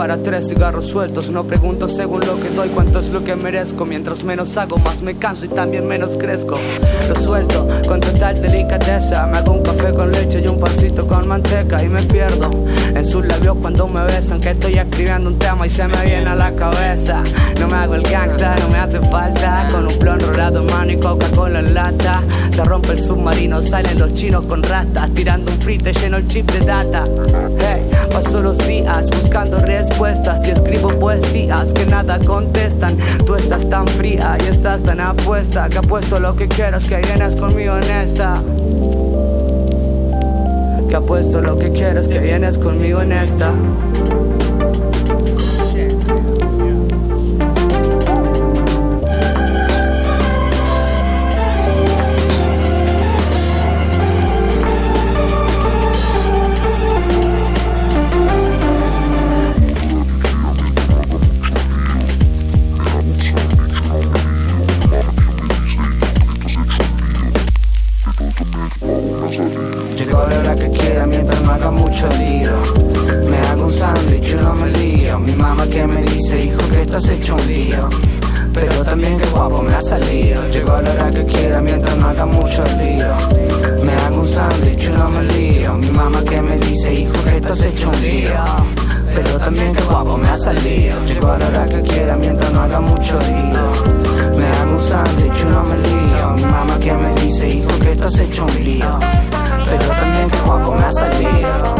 Para tres cigarros sueltos. No pregunto según lo que doy cuánto es lo que merezco. Mientras menos hago, más me canso y también menos crezco. Lo suelto con total delicadeza. Me hago un café con leche y un pancito con manteca y me pierdo en sus labios cuando me besan. Que estoy escribiendo un tema y se me viene a la cabeza. No me hago el gangsta, no me hace falta. Con un blon rolado en mano y Coca-Cola en lata. Se rompe el submarino, salen los chinos con rastas, tirando un frite lleno el chip de data. Hey, paso los días buscando respuestas y escribo poesías que nada contestan. Tú estás tan fría y estás tan apuesta que apuesto lo que quieras que vienes conmigo en esta. Que apuesto lo que quieras que vienes conmigo en esta. Hecho un lío. Pero también que guapo me ha salido.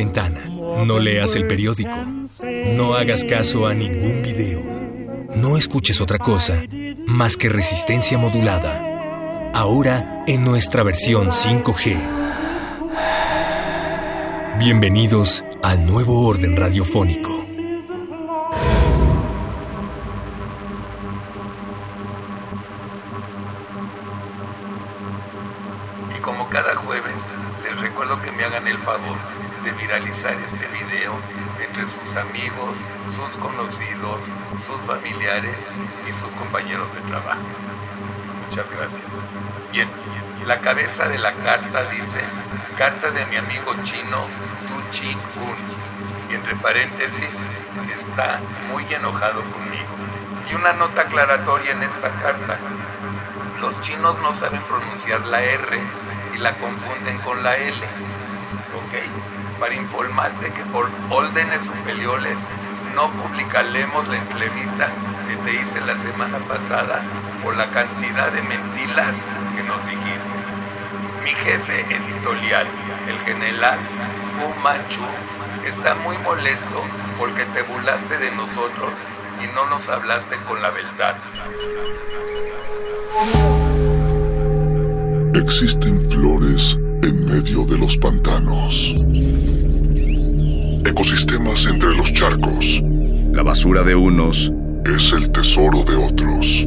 Ventana. No leas el periódico. No hagas caso a ningún video. No escuches otra cosa más que resistencia modulada. Ahora en nuestra versión 5G. Bienvenidos al nuevo orden radiofónico. La cabeza de la carta dice, carta de mi amigo chino Tu Chi Un. Y entre paréntesis, está muy enojado conmigo. Y una nota aclaratoria en esta carta. Los chinos no saben pronunciar la R y la confunden con la L. ¿Ok? Para informarte que por órdenes superiores no publicaremos la entrevista que te hice la semana pasada por la cantidad de mentiras que nos dijiste mi jefe editorial, el general Fu Manchu, está muy molesto porque te burlaste de nosotros y no nos hablaste con la verdad. Existen flores en medio de los pantanos. Ecosistemas entre los charcos. La basura de unos es el tesoro de otros.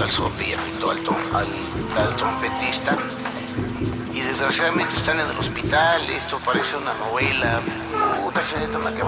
al zombie, afectó al, al, al trompetista. Y desgraciadamente están en el hospital, esto parece una novela. Puta, una que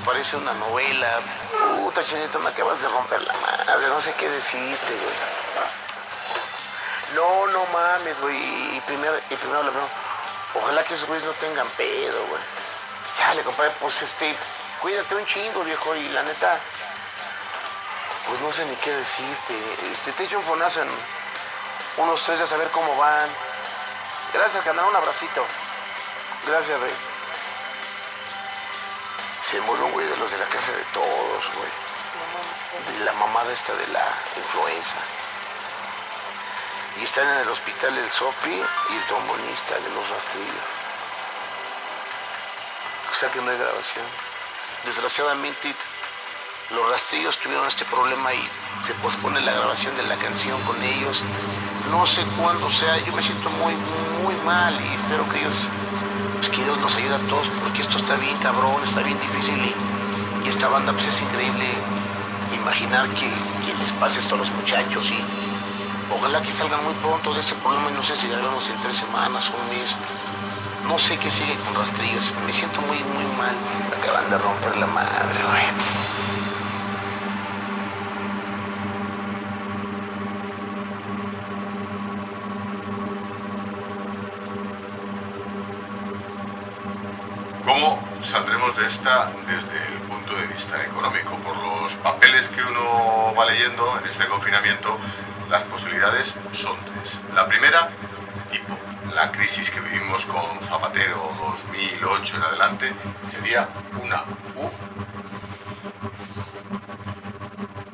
parece una novela. Puta, chinito, me acabas de romper la madre, no sé qué decirte, güey. No, no mames, güey. Y primero, y primero le digo, ojalá que esos güeyes no tengan pedo, güey. Ya, le compadre, pues este, cuídate un chingo, viejo, y la neta, pues no sé ni qué decirte. Este, te echo un fonazo en unos tres a saber cómo van. Gracias, canal, un abracito. Gracias, rey. Un güey de los de la casa de todos, güey. De la mamada esta de la influenza. Y están en el hospital el Sopi y el trombonista de los rastrillos. O sea que no hay grabación. Desgraciadamente, los rastrillos tuvieron este problema y se pospone la grabación de la canción con ellos. No sé cuándo sea, yo me siento muy, muy mal y espero que ellos, pues que Dios nos ayude a todos porque esto está bien cabrón, está bien difícil y, esta banda pues es increíble imaginar que, les pase esto a los muchachos y ojalá que salgan muy pronto de este problema y no sé si grabamos en tres semanas o un mes. No sé qué sigue con rastrillos, me siento muy, muy mal. Acaban de romper la madre, güey. ¿Cómo saldremos de esta desde el punto de vista económico? Por los papeles que uno va leyendo en este confinamiento, las posibilidades son tres. La primera, tipo la crisis que vivimos con Zapatero 2008 en adelante, sería una U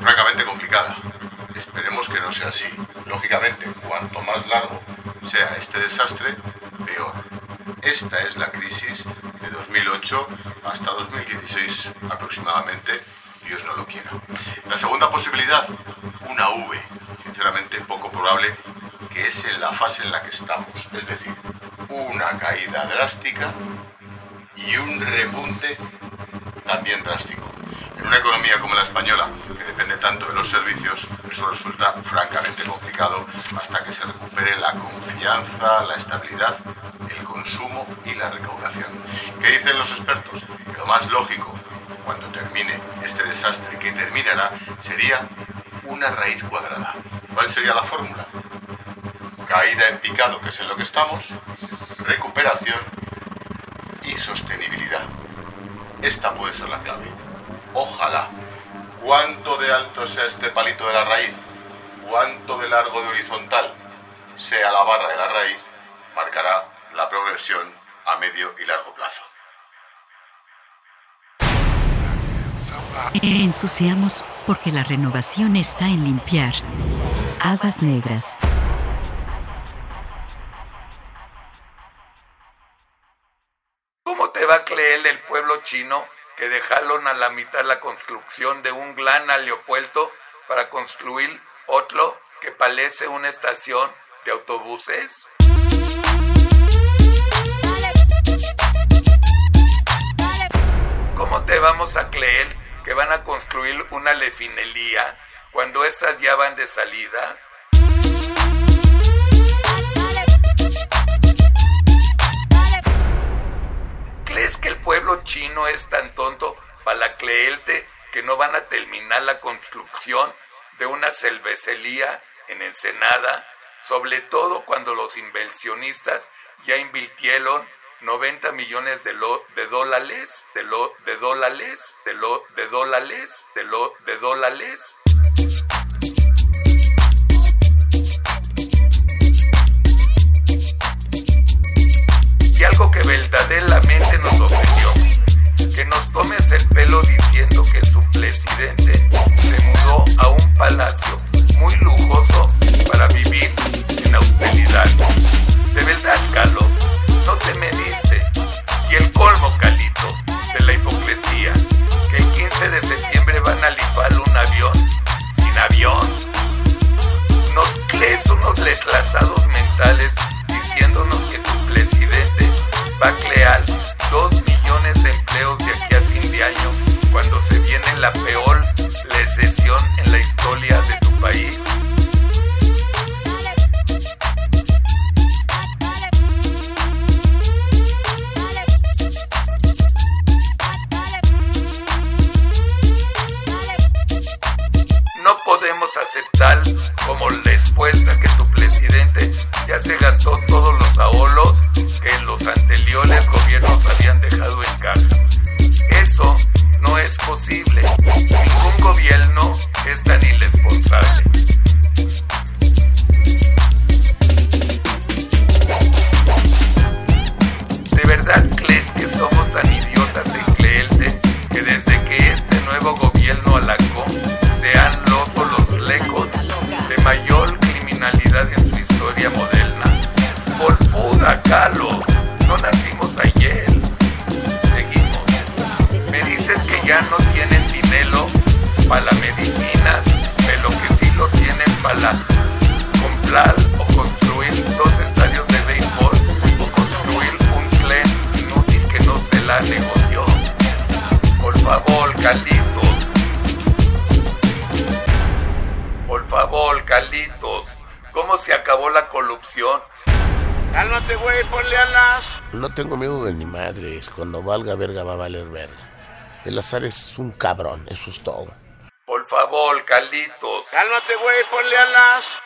francamente complicada. Esperemos que no sea así. Lógicamente, cuanto más largo sea este desastre, peor. Esta es la crisis de 2008 hasta 2016 aproximadamente, Dios no lo quiera. La segunda posibilidad, una V, sinceramente poco probable, que es en la fase en la que estamos, es decir, una caída drástica y un repunte también drástico. En una economía como la española, que depende tanto de los servicios, eso resulta francamente complicado hasta que se recupere la confianza, la estabilidad, el consumo y la recaudación. ¿Qué dicen los expertos? Que lo más lógico, cuando termine este desastre, que terminará, sería una raíz cuadrada. ¿Cuál sería la fórmula? Caída en picado, que es en lo que estamos, recuperación y sostenibilidad. Esta puede ser la clave. Ojalá. Cuánto de alto sea este palito de la raíz, cuánto de largo de horizontal sea la barra de la raíz, marcará la progresión a medio y largo plazo. Ensuciamos porque la renovación está en limpiar. Aguas negras. ¿Cómo te va a creer el pueblo chino que dejaron a la mitad la construcción de un gran aeropuerto para construir otro que parece una estación de autobuses? ¿Cómo te vamos a creer que van a construir una lefinería cuando estas ya van de salida? ¿Crees que el pueblo chino es tan tonto para que no van a terminar la construcción de una cervecería en Ensenada, sobre todo cuando los inversionistas ya invirtieron 90 millones de, lo, de dólares, de, lo, de dólares, de, lo, de dólares, de, lo, de dólares? Y algo que verdaderamente nos ofendió, que nos tomes el pelo diciendo que su presidente se mudó a un palacio muy lujoso para vivir en austeridad. De verdad, Carlos, no te mediste. Y el colmo, Calito, de la hipocresía, que el 15 de septiembre van a lifar un avión sin avión. Nos crees unos retrasados mentales diciéndonos que tu presidente a crear tengo miedo de ni madres. Cuando valga verga va a valer verga. El azar es un cabrón, eso es todo. Por favor, Carlitos. Cálmate, güey, ponle alas.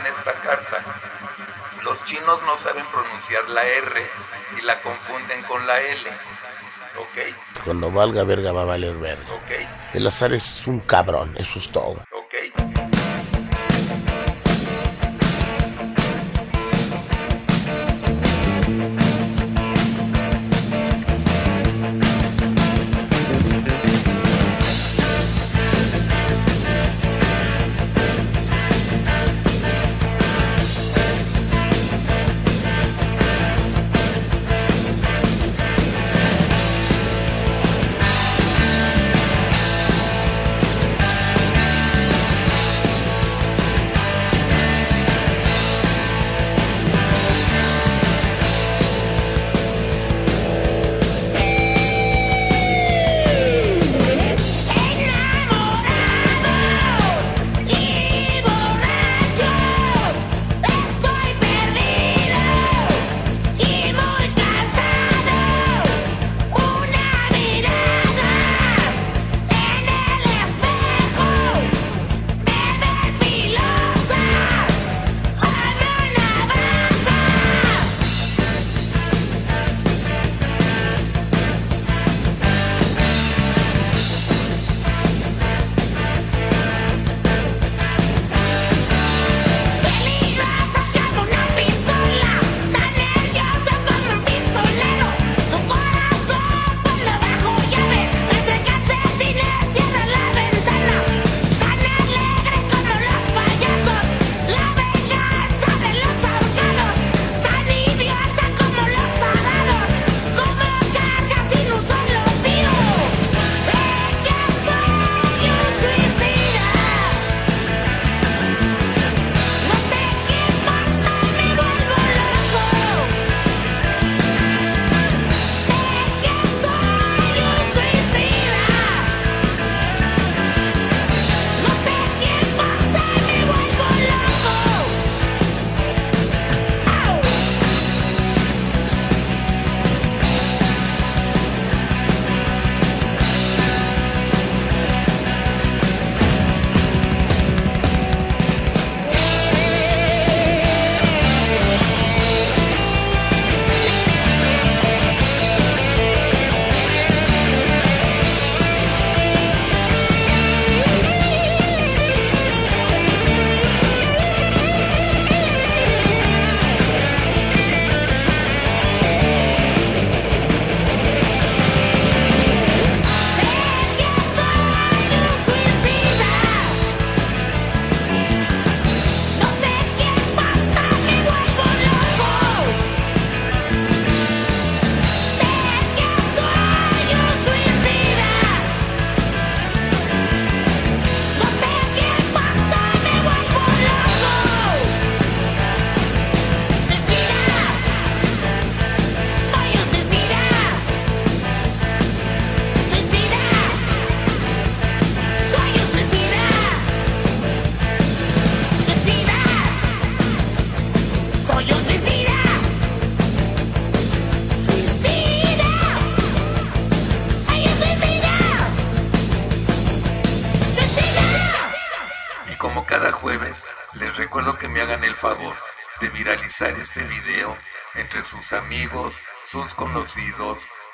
en esta carta. Los chinos no saben pronunciar la R y la confunden con la L. ¿Ok? Cuando valga verga va a valer verga. ¿Ok? El azar es un cabrón, eso es todo.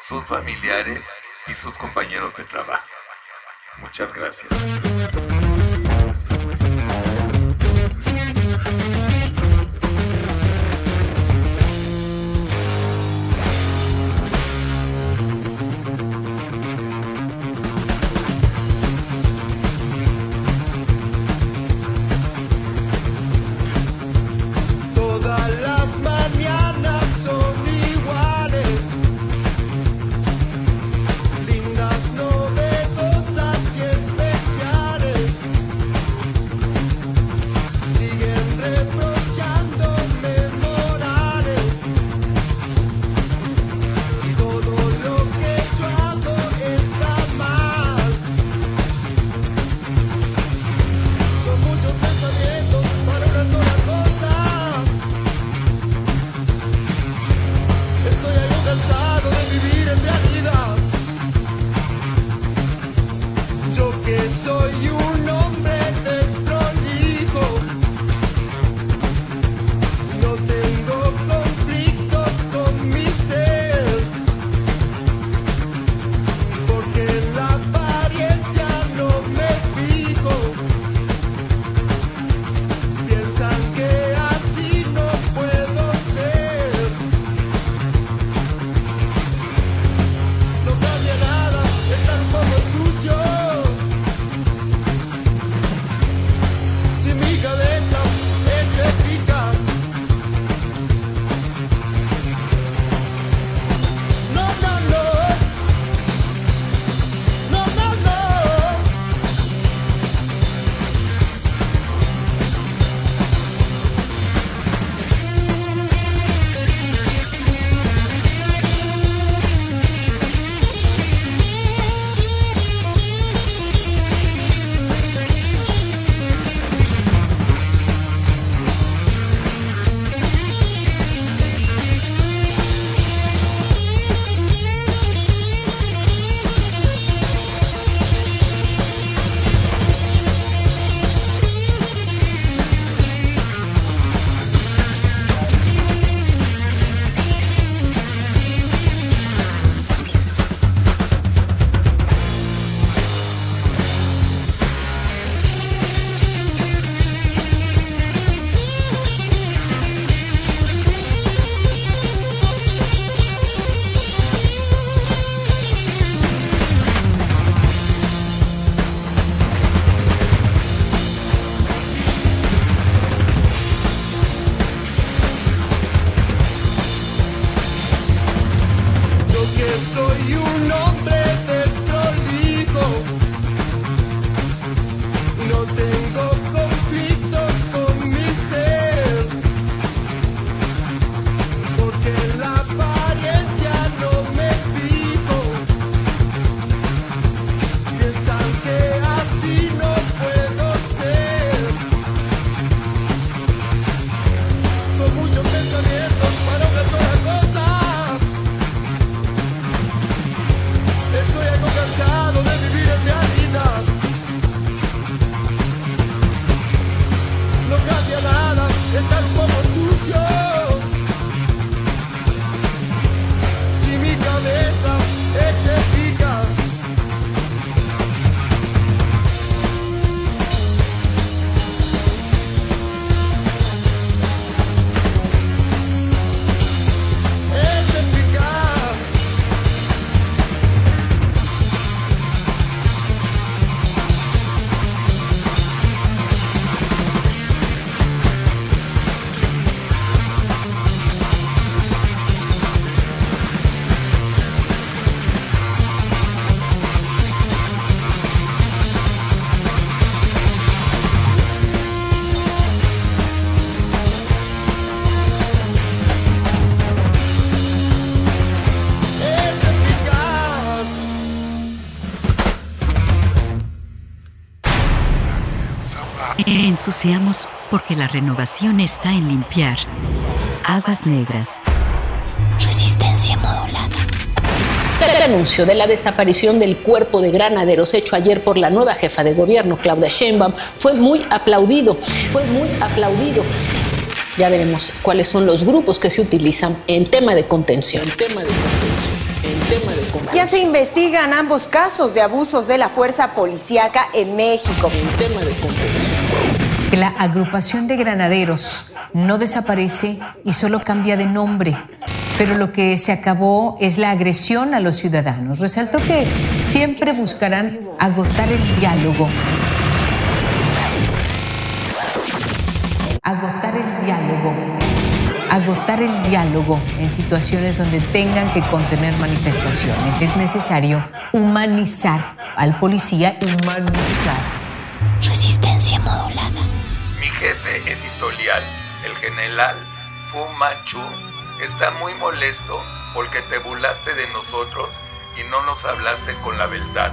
sus familiares y sus compañeros de trabajo. Muchas gracias. ensuciamos porque la renovación está en limpiar. Aguas negras. Resistencia modulada. El anuncio de la desaparición del cuerpo de granaderos hecho ayer por la nueva jefa de gobierno, Claudia Sheinbaum, fue muy aplaudido. Fue muy aplaudido. Ya veremos cuáles son los grupos que se utilizan en tema de contención. En tema de contención. Ya se investigan ambos casos de abusos de la fuerza policíaca en México la agrupación de granaderos no desaparece y solo cambia de nombre. Pero lo que se acabó es la agresión a los ciudadanos. Resaltó que siempre buscarán agotar el diálogo. Agotar el diálogo. Agotar el diálogo en situaciones donde tengan que contener manifestaciones. Es necesario humanizar al policía, humanizar. Resistencia modulada. Mi jefe editorial, el general Fu Manchu, está muy molesto porque te burlaste de nosotros y no nos hablaste con la verdad.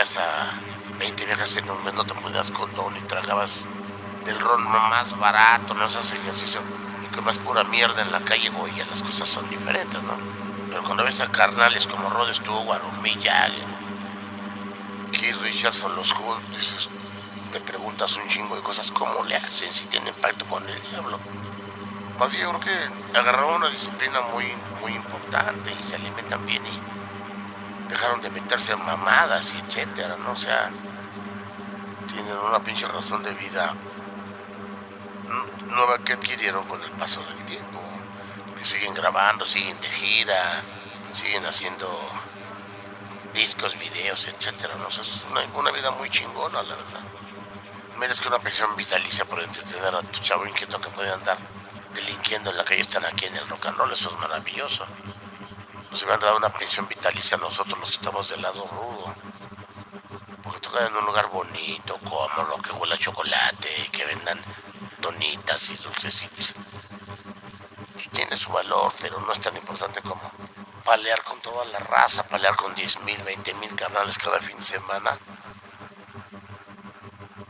Te cogías a 20 viejas en un mes, no te podías condón y tragabas del ron más barato, no haces ejercicio y comes pura mierda en la calle, oye, las cosas son diferentes, ¿no? Pero cuando ves a carnales como Rod Stewart, Jagger, Keith Richards o los Who, dices, te preguntas un chingo de cosas, ¿cómo le hacen si tienen pacto con el diablo? Más yo creo que agarraron una disciplina muy, muy importante y se alimentan bien y dejaron de meterse en mamadas y etcétera, ¿no? O sea, tienen una pinche razón de vida nueva que adquirieron con el paso del tiempo. Porque siguen grabando, siguen de gira, siguen haciendo discos, videos, etcétera. ¿no? O sea, es una, vida muy chingona, la verdad. Merezco una pensión vitalicia por entretener a tu chavo inquieto que puede andar delinquiendo en la calle, están aquí en el rock and roll, eso es maravilloso. Nos hubieran dado una pensión vitalicia a nosotros los que estamos del lado rudo. Porque tocar en un lugar bonito, cómodo, que huela chocolate, que vendan donitas y dulcecitos. Y tiene su valor, pero no es tan importante como palear con toda la raza, palear con 10 mil, 20 mil carnales cada fin de semana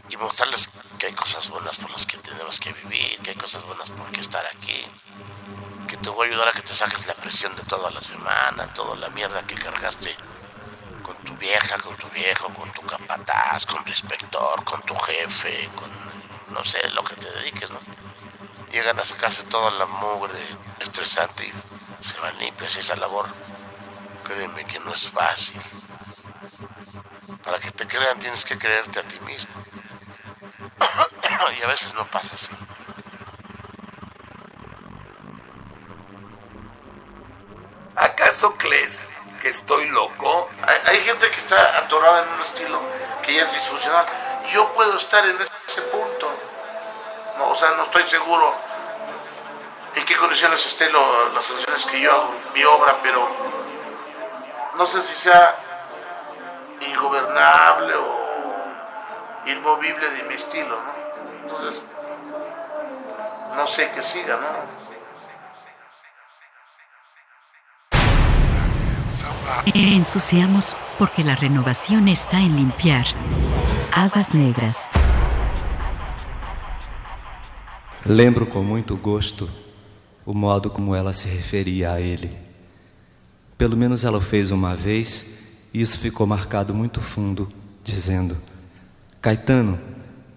y mostrarles que hay cosas buenas por las que tenemos que vivir, que hay cosas buenas por qué estar aquí, que te voy a ayudar a que te saques la presión de toda la semana, toda la mierda que cargaste con tu vieja, con tu viejo, con tu capataz, con tu inspector, con tu jefe, con no sé, lo que te dediques, ¿no? Llegan a sacarse toda la mugre estresante y se van limpios esa labor. Créeme que no es fácil. Para que te crean tienes que creerte a ti mismo. [coughs] y a veces no pasa así. ¿Acaso crees que estoy loco? Hay, gente que está atorada en un estilo que ya es disfuncional. Yo puedo estar en ese punto. O sea, no estoy seguro en qué condiciones esté lo- las condiciones que yo hago mi obra, pero no sé si sea ingobernable o inmovible de mi estilo, ¿no? Entonces, no sé qué siga, ¿no? Ensuciamos porque la renovación está en limpiar. Aguas negras. Lembro com muito gosto o modo como ela se referia a ele. Pelo menos ela o fez uma vez e isso ficou marcado muito fundo, dizendo: Caetano,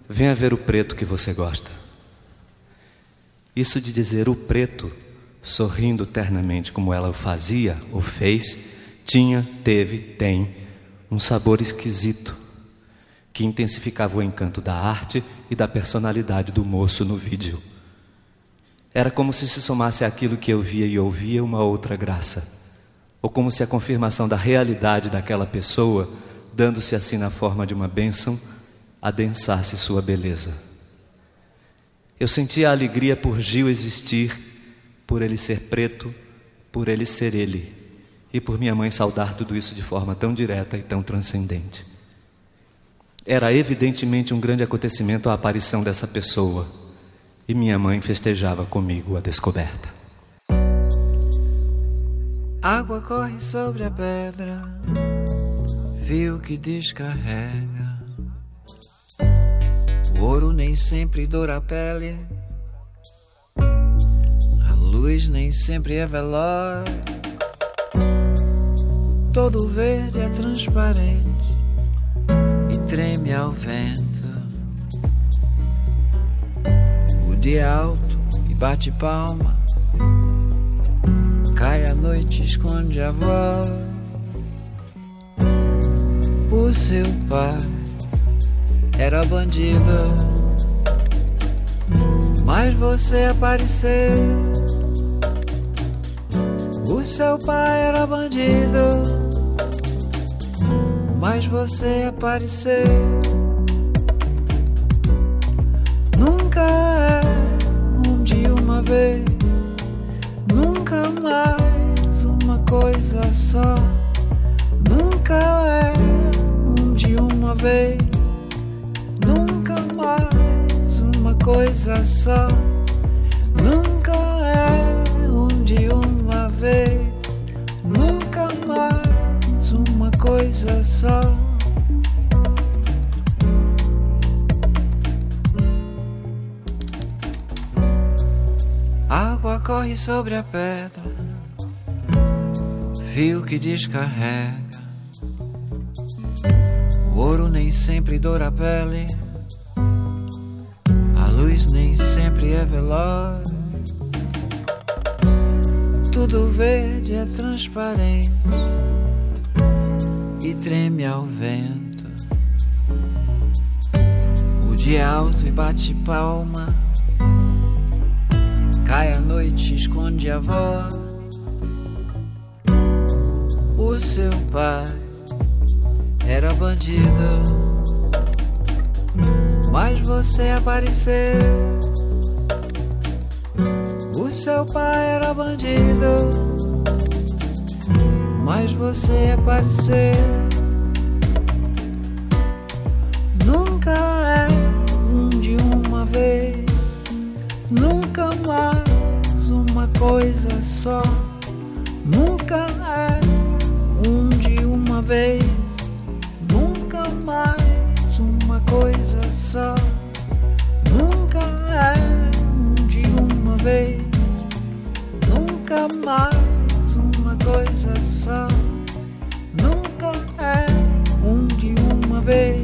venha ver o preto que você gosta. Isso de dizer o preto, sorrindo ternamente como ela o fazia ou fez, tinha, teve, tem um sabor esquisito que intensificava o encanto da arte e da personalidade do moço no vídeo. Era como se se somasse àquilo que eu via e ouvia uma outra graça, ou como se a confirmação da realidade daquela pessoa, dando-se assim na forma de uma bênção, adensasse sua beleza. Eu sentia a alegria por Gil existir, por ele ser preto, por ele ser ele, e por minha mãe saudar tudo isso de forma tão direta e tão transcendente. Era evidentemente um grande acontecimento a aparição dessa pessoa, e minha mãe festejava comigo a descoberta. Água corre sobre a pedra, fio que descarrega. O ouro nem sempre doura a pele, a luz nem sempre é veloz. Todo verde é transparente e treme ao vento. O dia é alto e bate palma. Cai a noite, esconde a voz. O seu pai era bandido, mas você apareceu. O seu pai era bandido, mas você apareceu. Nunca é um de uma vez, nunca mais uma coisa só. Nunca é um de uma vez, nunca mais uma coisa só. Nunca vez, nunca mais uma coisa só. Água corre sobre a pedra, fio que descarrega. O ouro nem sempre doura a pele, a luz nem sempre é veloz. Tudo verde é transparente e treme ao vento. O dia é alto e bate palma. Cai a noite, esconde a voz. O seu pai era bandido, mas você apareceu. Seu pai era bandido, mas você apareceu. Nunca é um de uma vez, nunca mais uma coisa só. Nunca é um de uma vez, nunca mais uma coisa só. Nunca é um de uma vez, mais uma coisa só. Nunca é um de uma vez,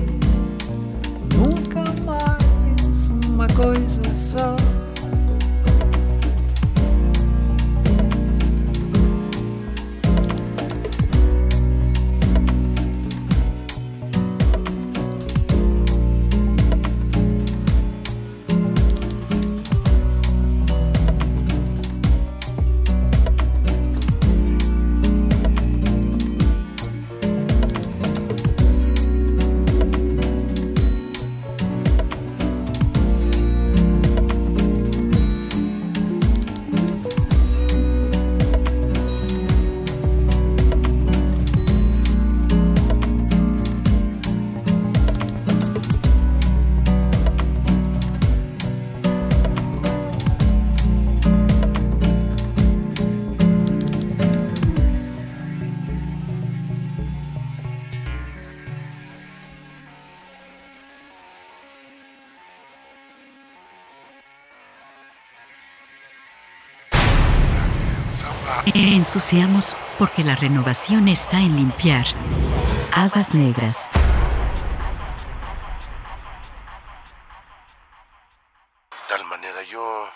nunca mais uma coisa só. Ensuciamos porque la renovación está en limpiar. Aguas negras. De tal manera yo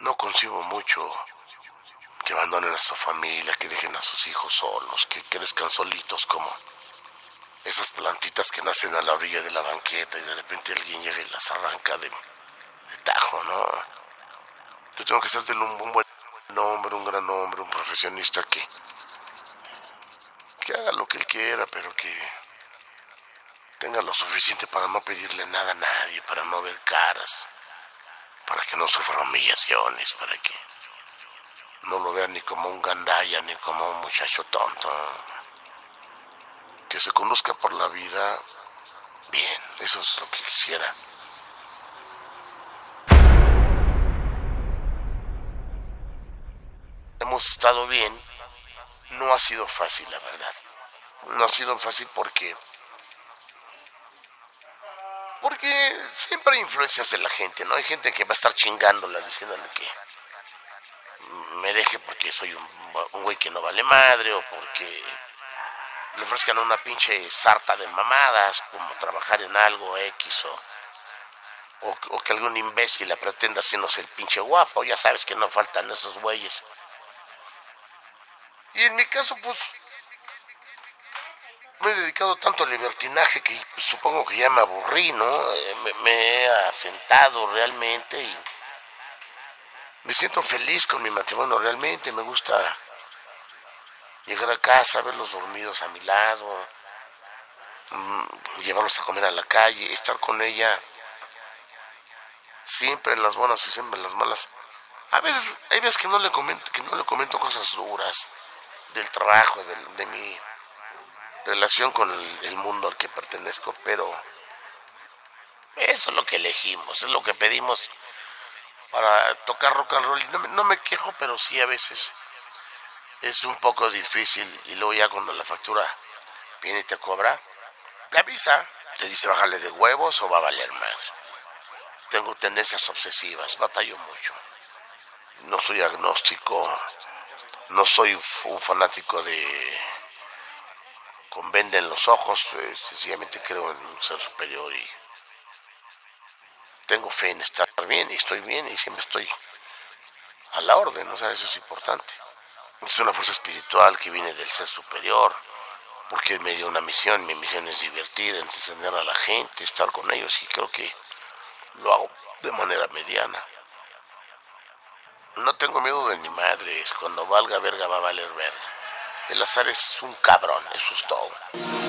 no concibo mucho que abandonen a su familia, que dejen a sus hijos solos, que crezcan solitos como esas plantitas que nacen a la orilla de la banqueta y de repente alguien llega y las arranca de, tajo, ¿no? Yo tengo que de un, un buen hombre, un gran hombre, un profesionista que, que haga lo que él quiera, pero que tenga lo suficiente para no pedirle nada a nadie, para no ver caras, para que no sufra humillaciones, para que no lo vean ni como un gandaya ni como un muchacho tonto. Que se conduzca por la vida bien, eso es lo que quisiera. Estado bien, no ha sido fácil, la verdad. No ha sido fácil porque porque siempre hay influencias de la gente, ¿no? Hay gente que va a estar chingándola diciéndole que me deje porque soy un, güey que no vale madre o porque le ofrezcan una pinche sarta de mamadas como trabajar en algo X o, o, o que algún imbécil la pretenda haciéndose el pinche guapo. Ya sabes que no faltan esos güeyes. Y en mi caso, pues, me he dedicado tanto al libertinaje que supongo que ya me aburrí, ¿no? Eh, Me, me he asentado realmente y me siento feliz con mi matrimonio realmente. Me gusta llegar a casa, verlos dormidos a mi lado, mm, llevarlos a comer a la calle, estar con ella siempre en las buenas y siempre en las malas. A veces, hay veces que no le comento, que no le comento cosas duras del trabajo, de, mi relación con el, mundo al que pertenezco, pero eso es lo que elegimos, es lo que pedimos para tocar rock and roll. No, me- no me quejo, pero sí a veces es un poco difícil y luego ya cuando la factura viene y te cobra, te avisa, te dice bájale de huevos o va a valer madre. Tengo tendencias obsesivas, batallo mucho. No soy agnóstico, no soy un fanático de con venda en los ojos, eh, sencillamente creo en un ser superior y tengo fe en estar bien y estoy bien y siempre estoy a la orden. O eso es importante. Es una fuerza espiritual que viene del ser superior, porque me dio una misión, mi misión es divertir, encender a la gente, estar con ellos y creo que lo hago de manera mediana. No tengo miedo de ni madres, cuando valga verga va a valer verga. El azar es un cabrón, eso es todo.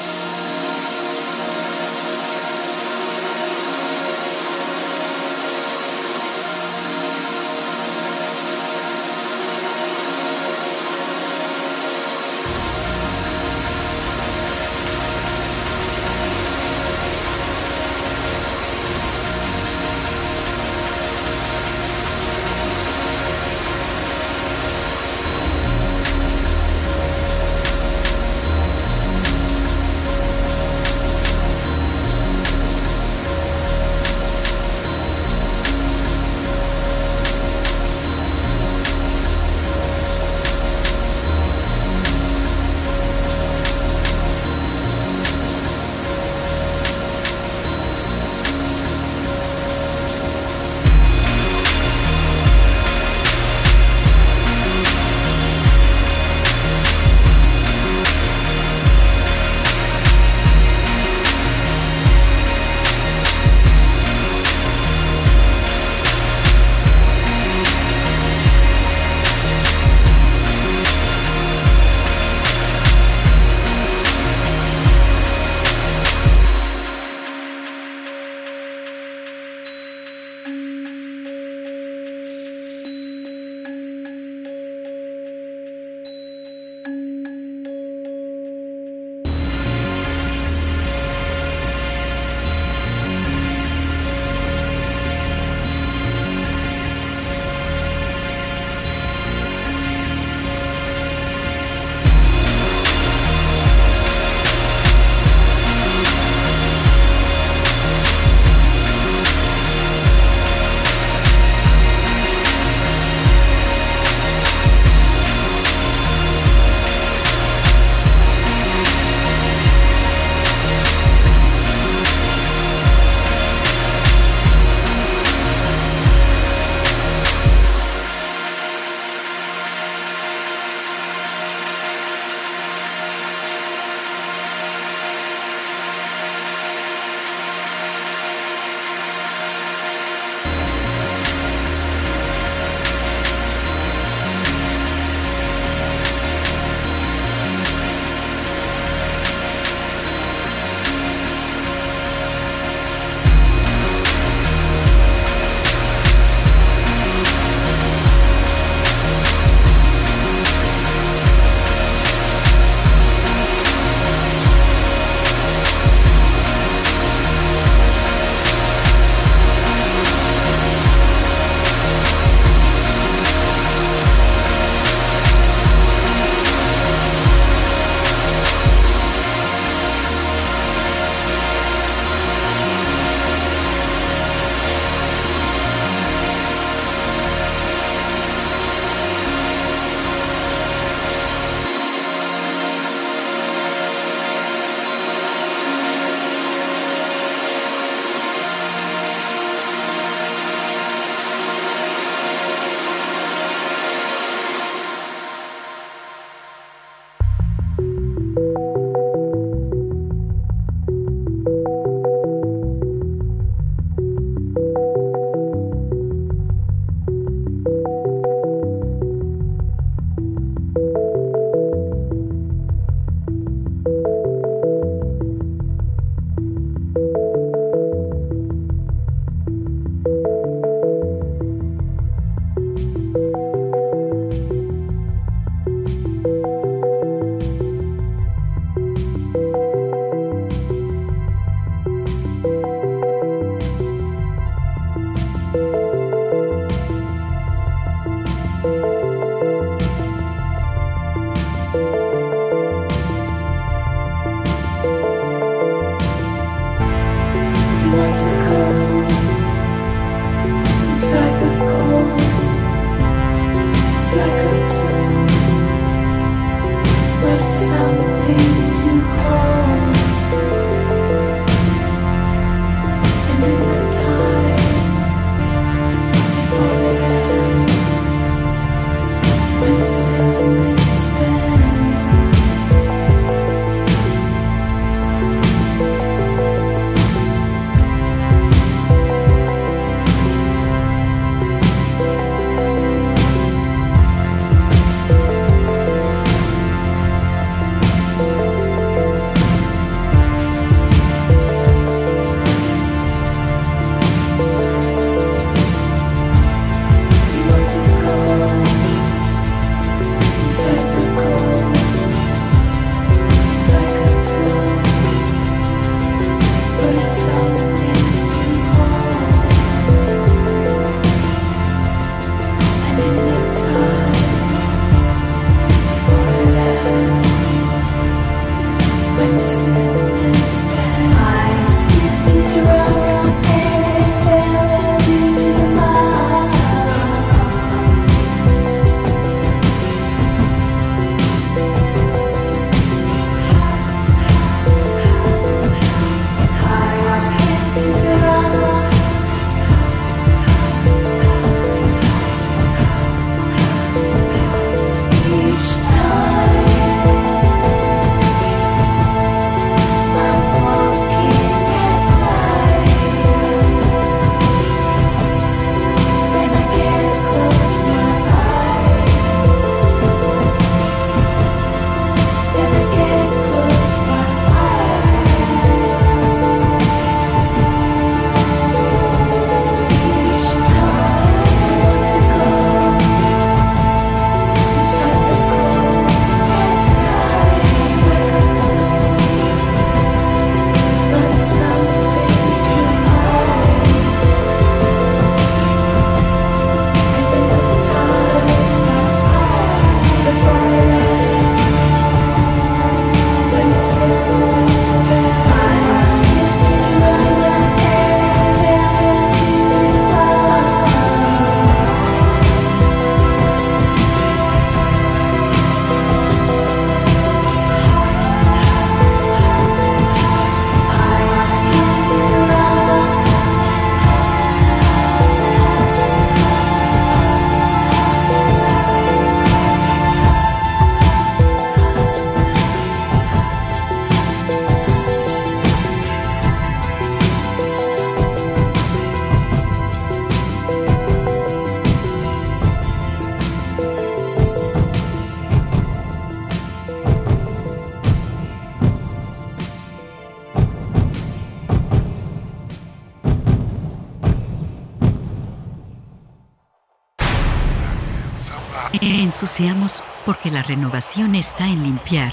Porque la renovación está en limpiar.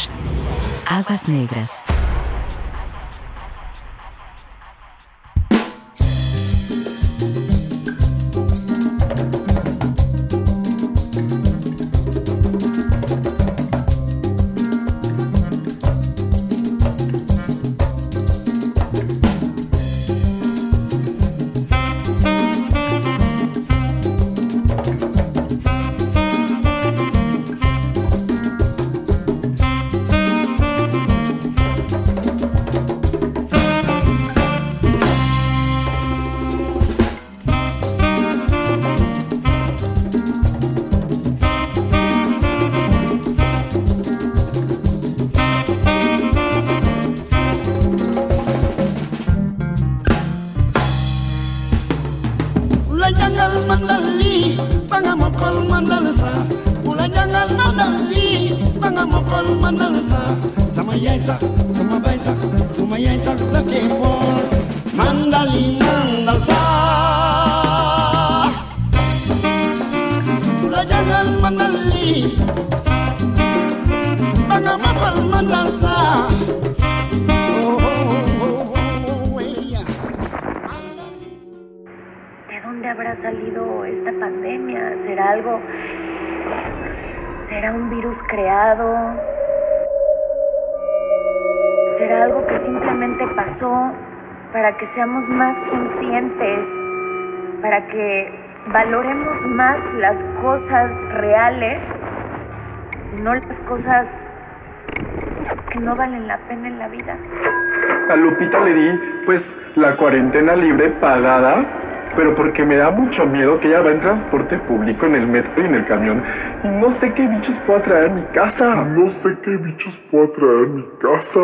Aguas negras. Habrá salido esta pandemia? ¿Será algo... ¿Será un virus creado? ¿Será algo que simplemente pasó para que seamos más conscientes? Para que valoremos más las cosas reales no las cosas que no valen la pena en la vida. A Lupita le di, pues, la cuarentena libre pagada, pero porque me da mucho miedo que ella va en transporte público, en el metro y en el camión, y no sé qué bichos pueda traer a mi casa. No sé qué bichos pueda traer a mi casa.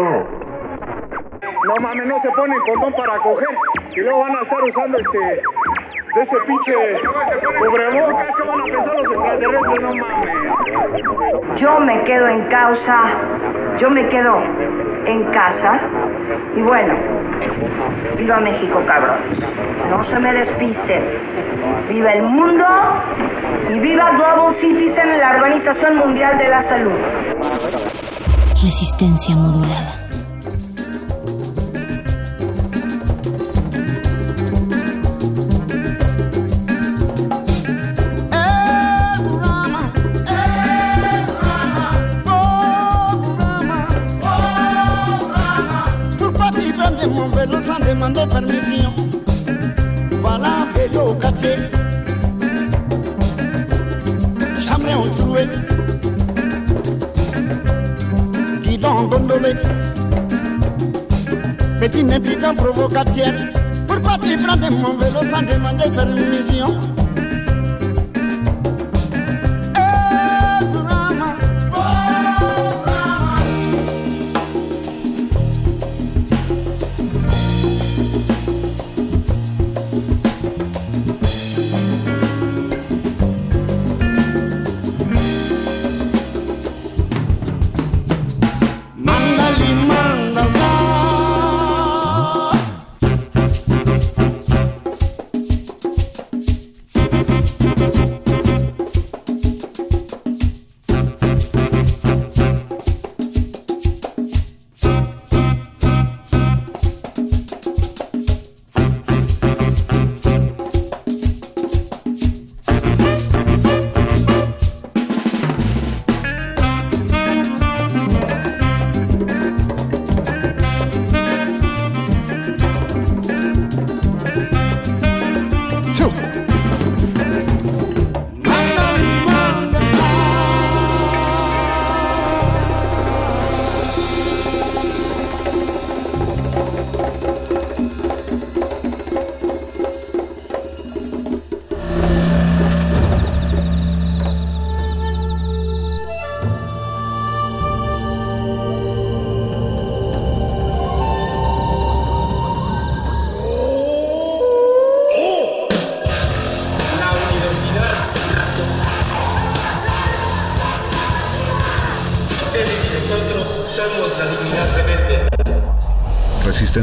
No mames, no se ponen condón para coger y luego van a estar usando este de ese pinche cubrebocas que van a pensar los extraterrestres, no mames. Yo me quedo en causa, yo me quedo en casa y bueno, viva México, cabrón. No se me despisten. Viva el mundo y viva Global Citizen, la Organización Mundial de la Salud. Resistencia modulada. Demander permission Voilà vélo caché Jamais on trouvé Guidon gondolé Petit népidant provocateur. Pourquoi tu prends mon vélo sans demander permission?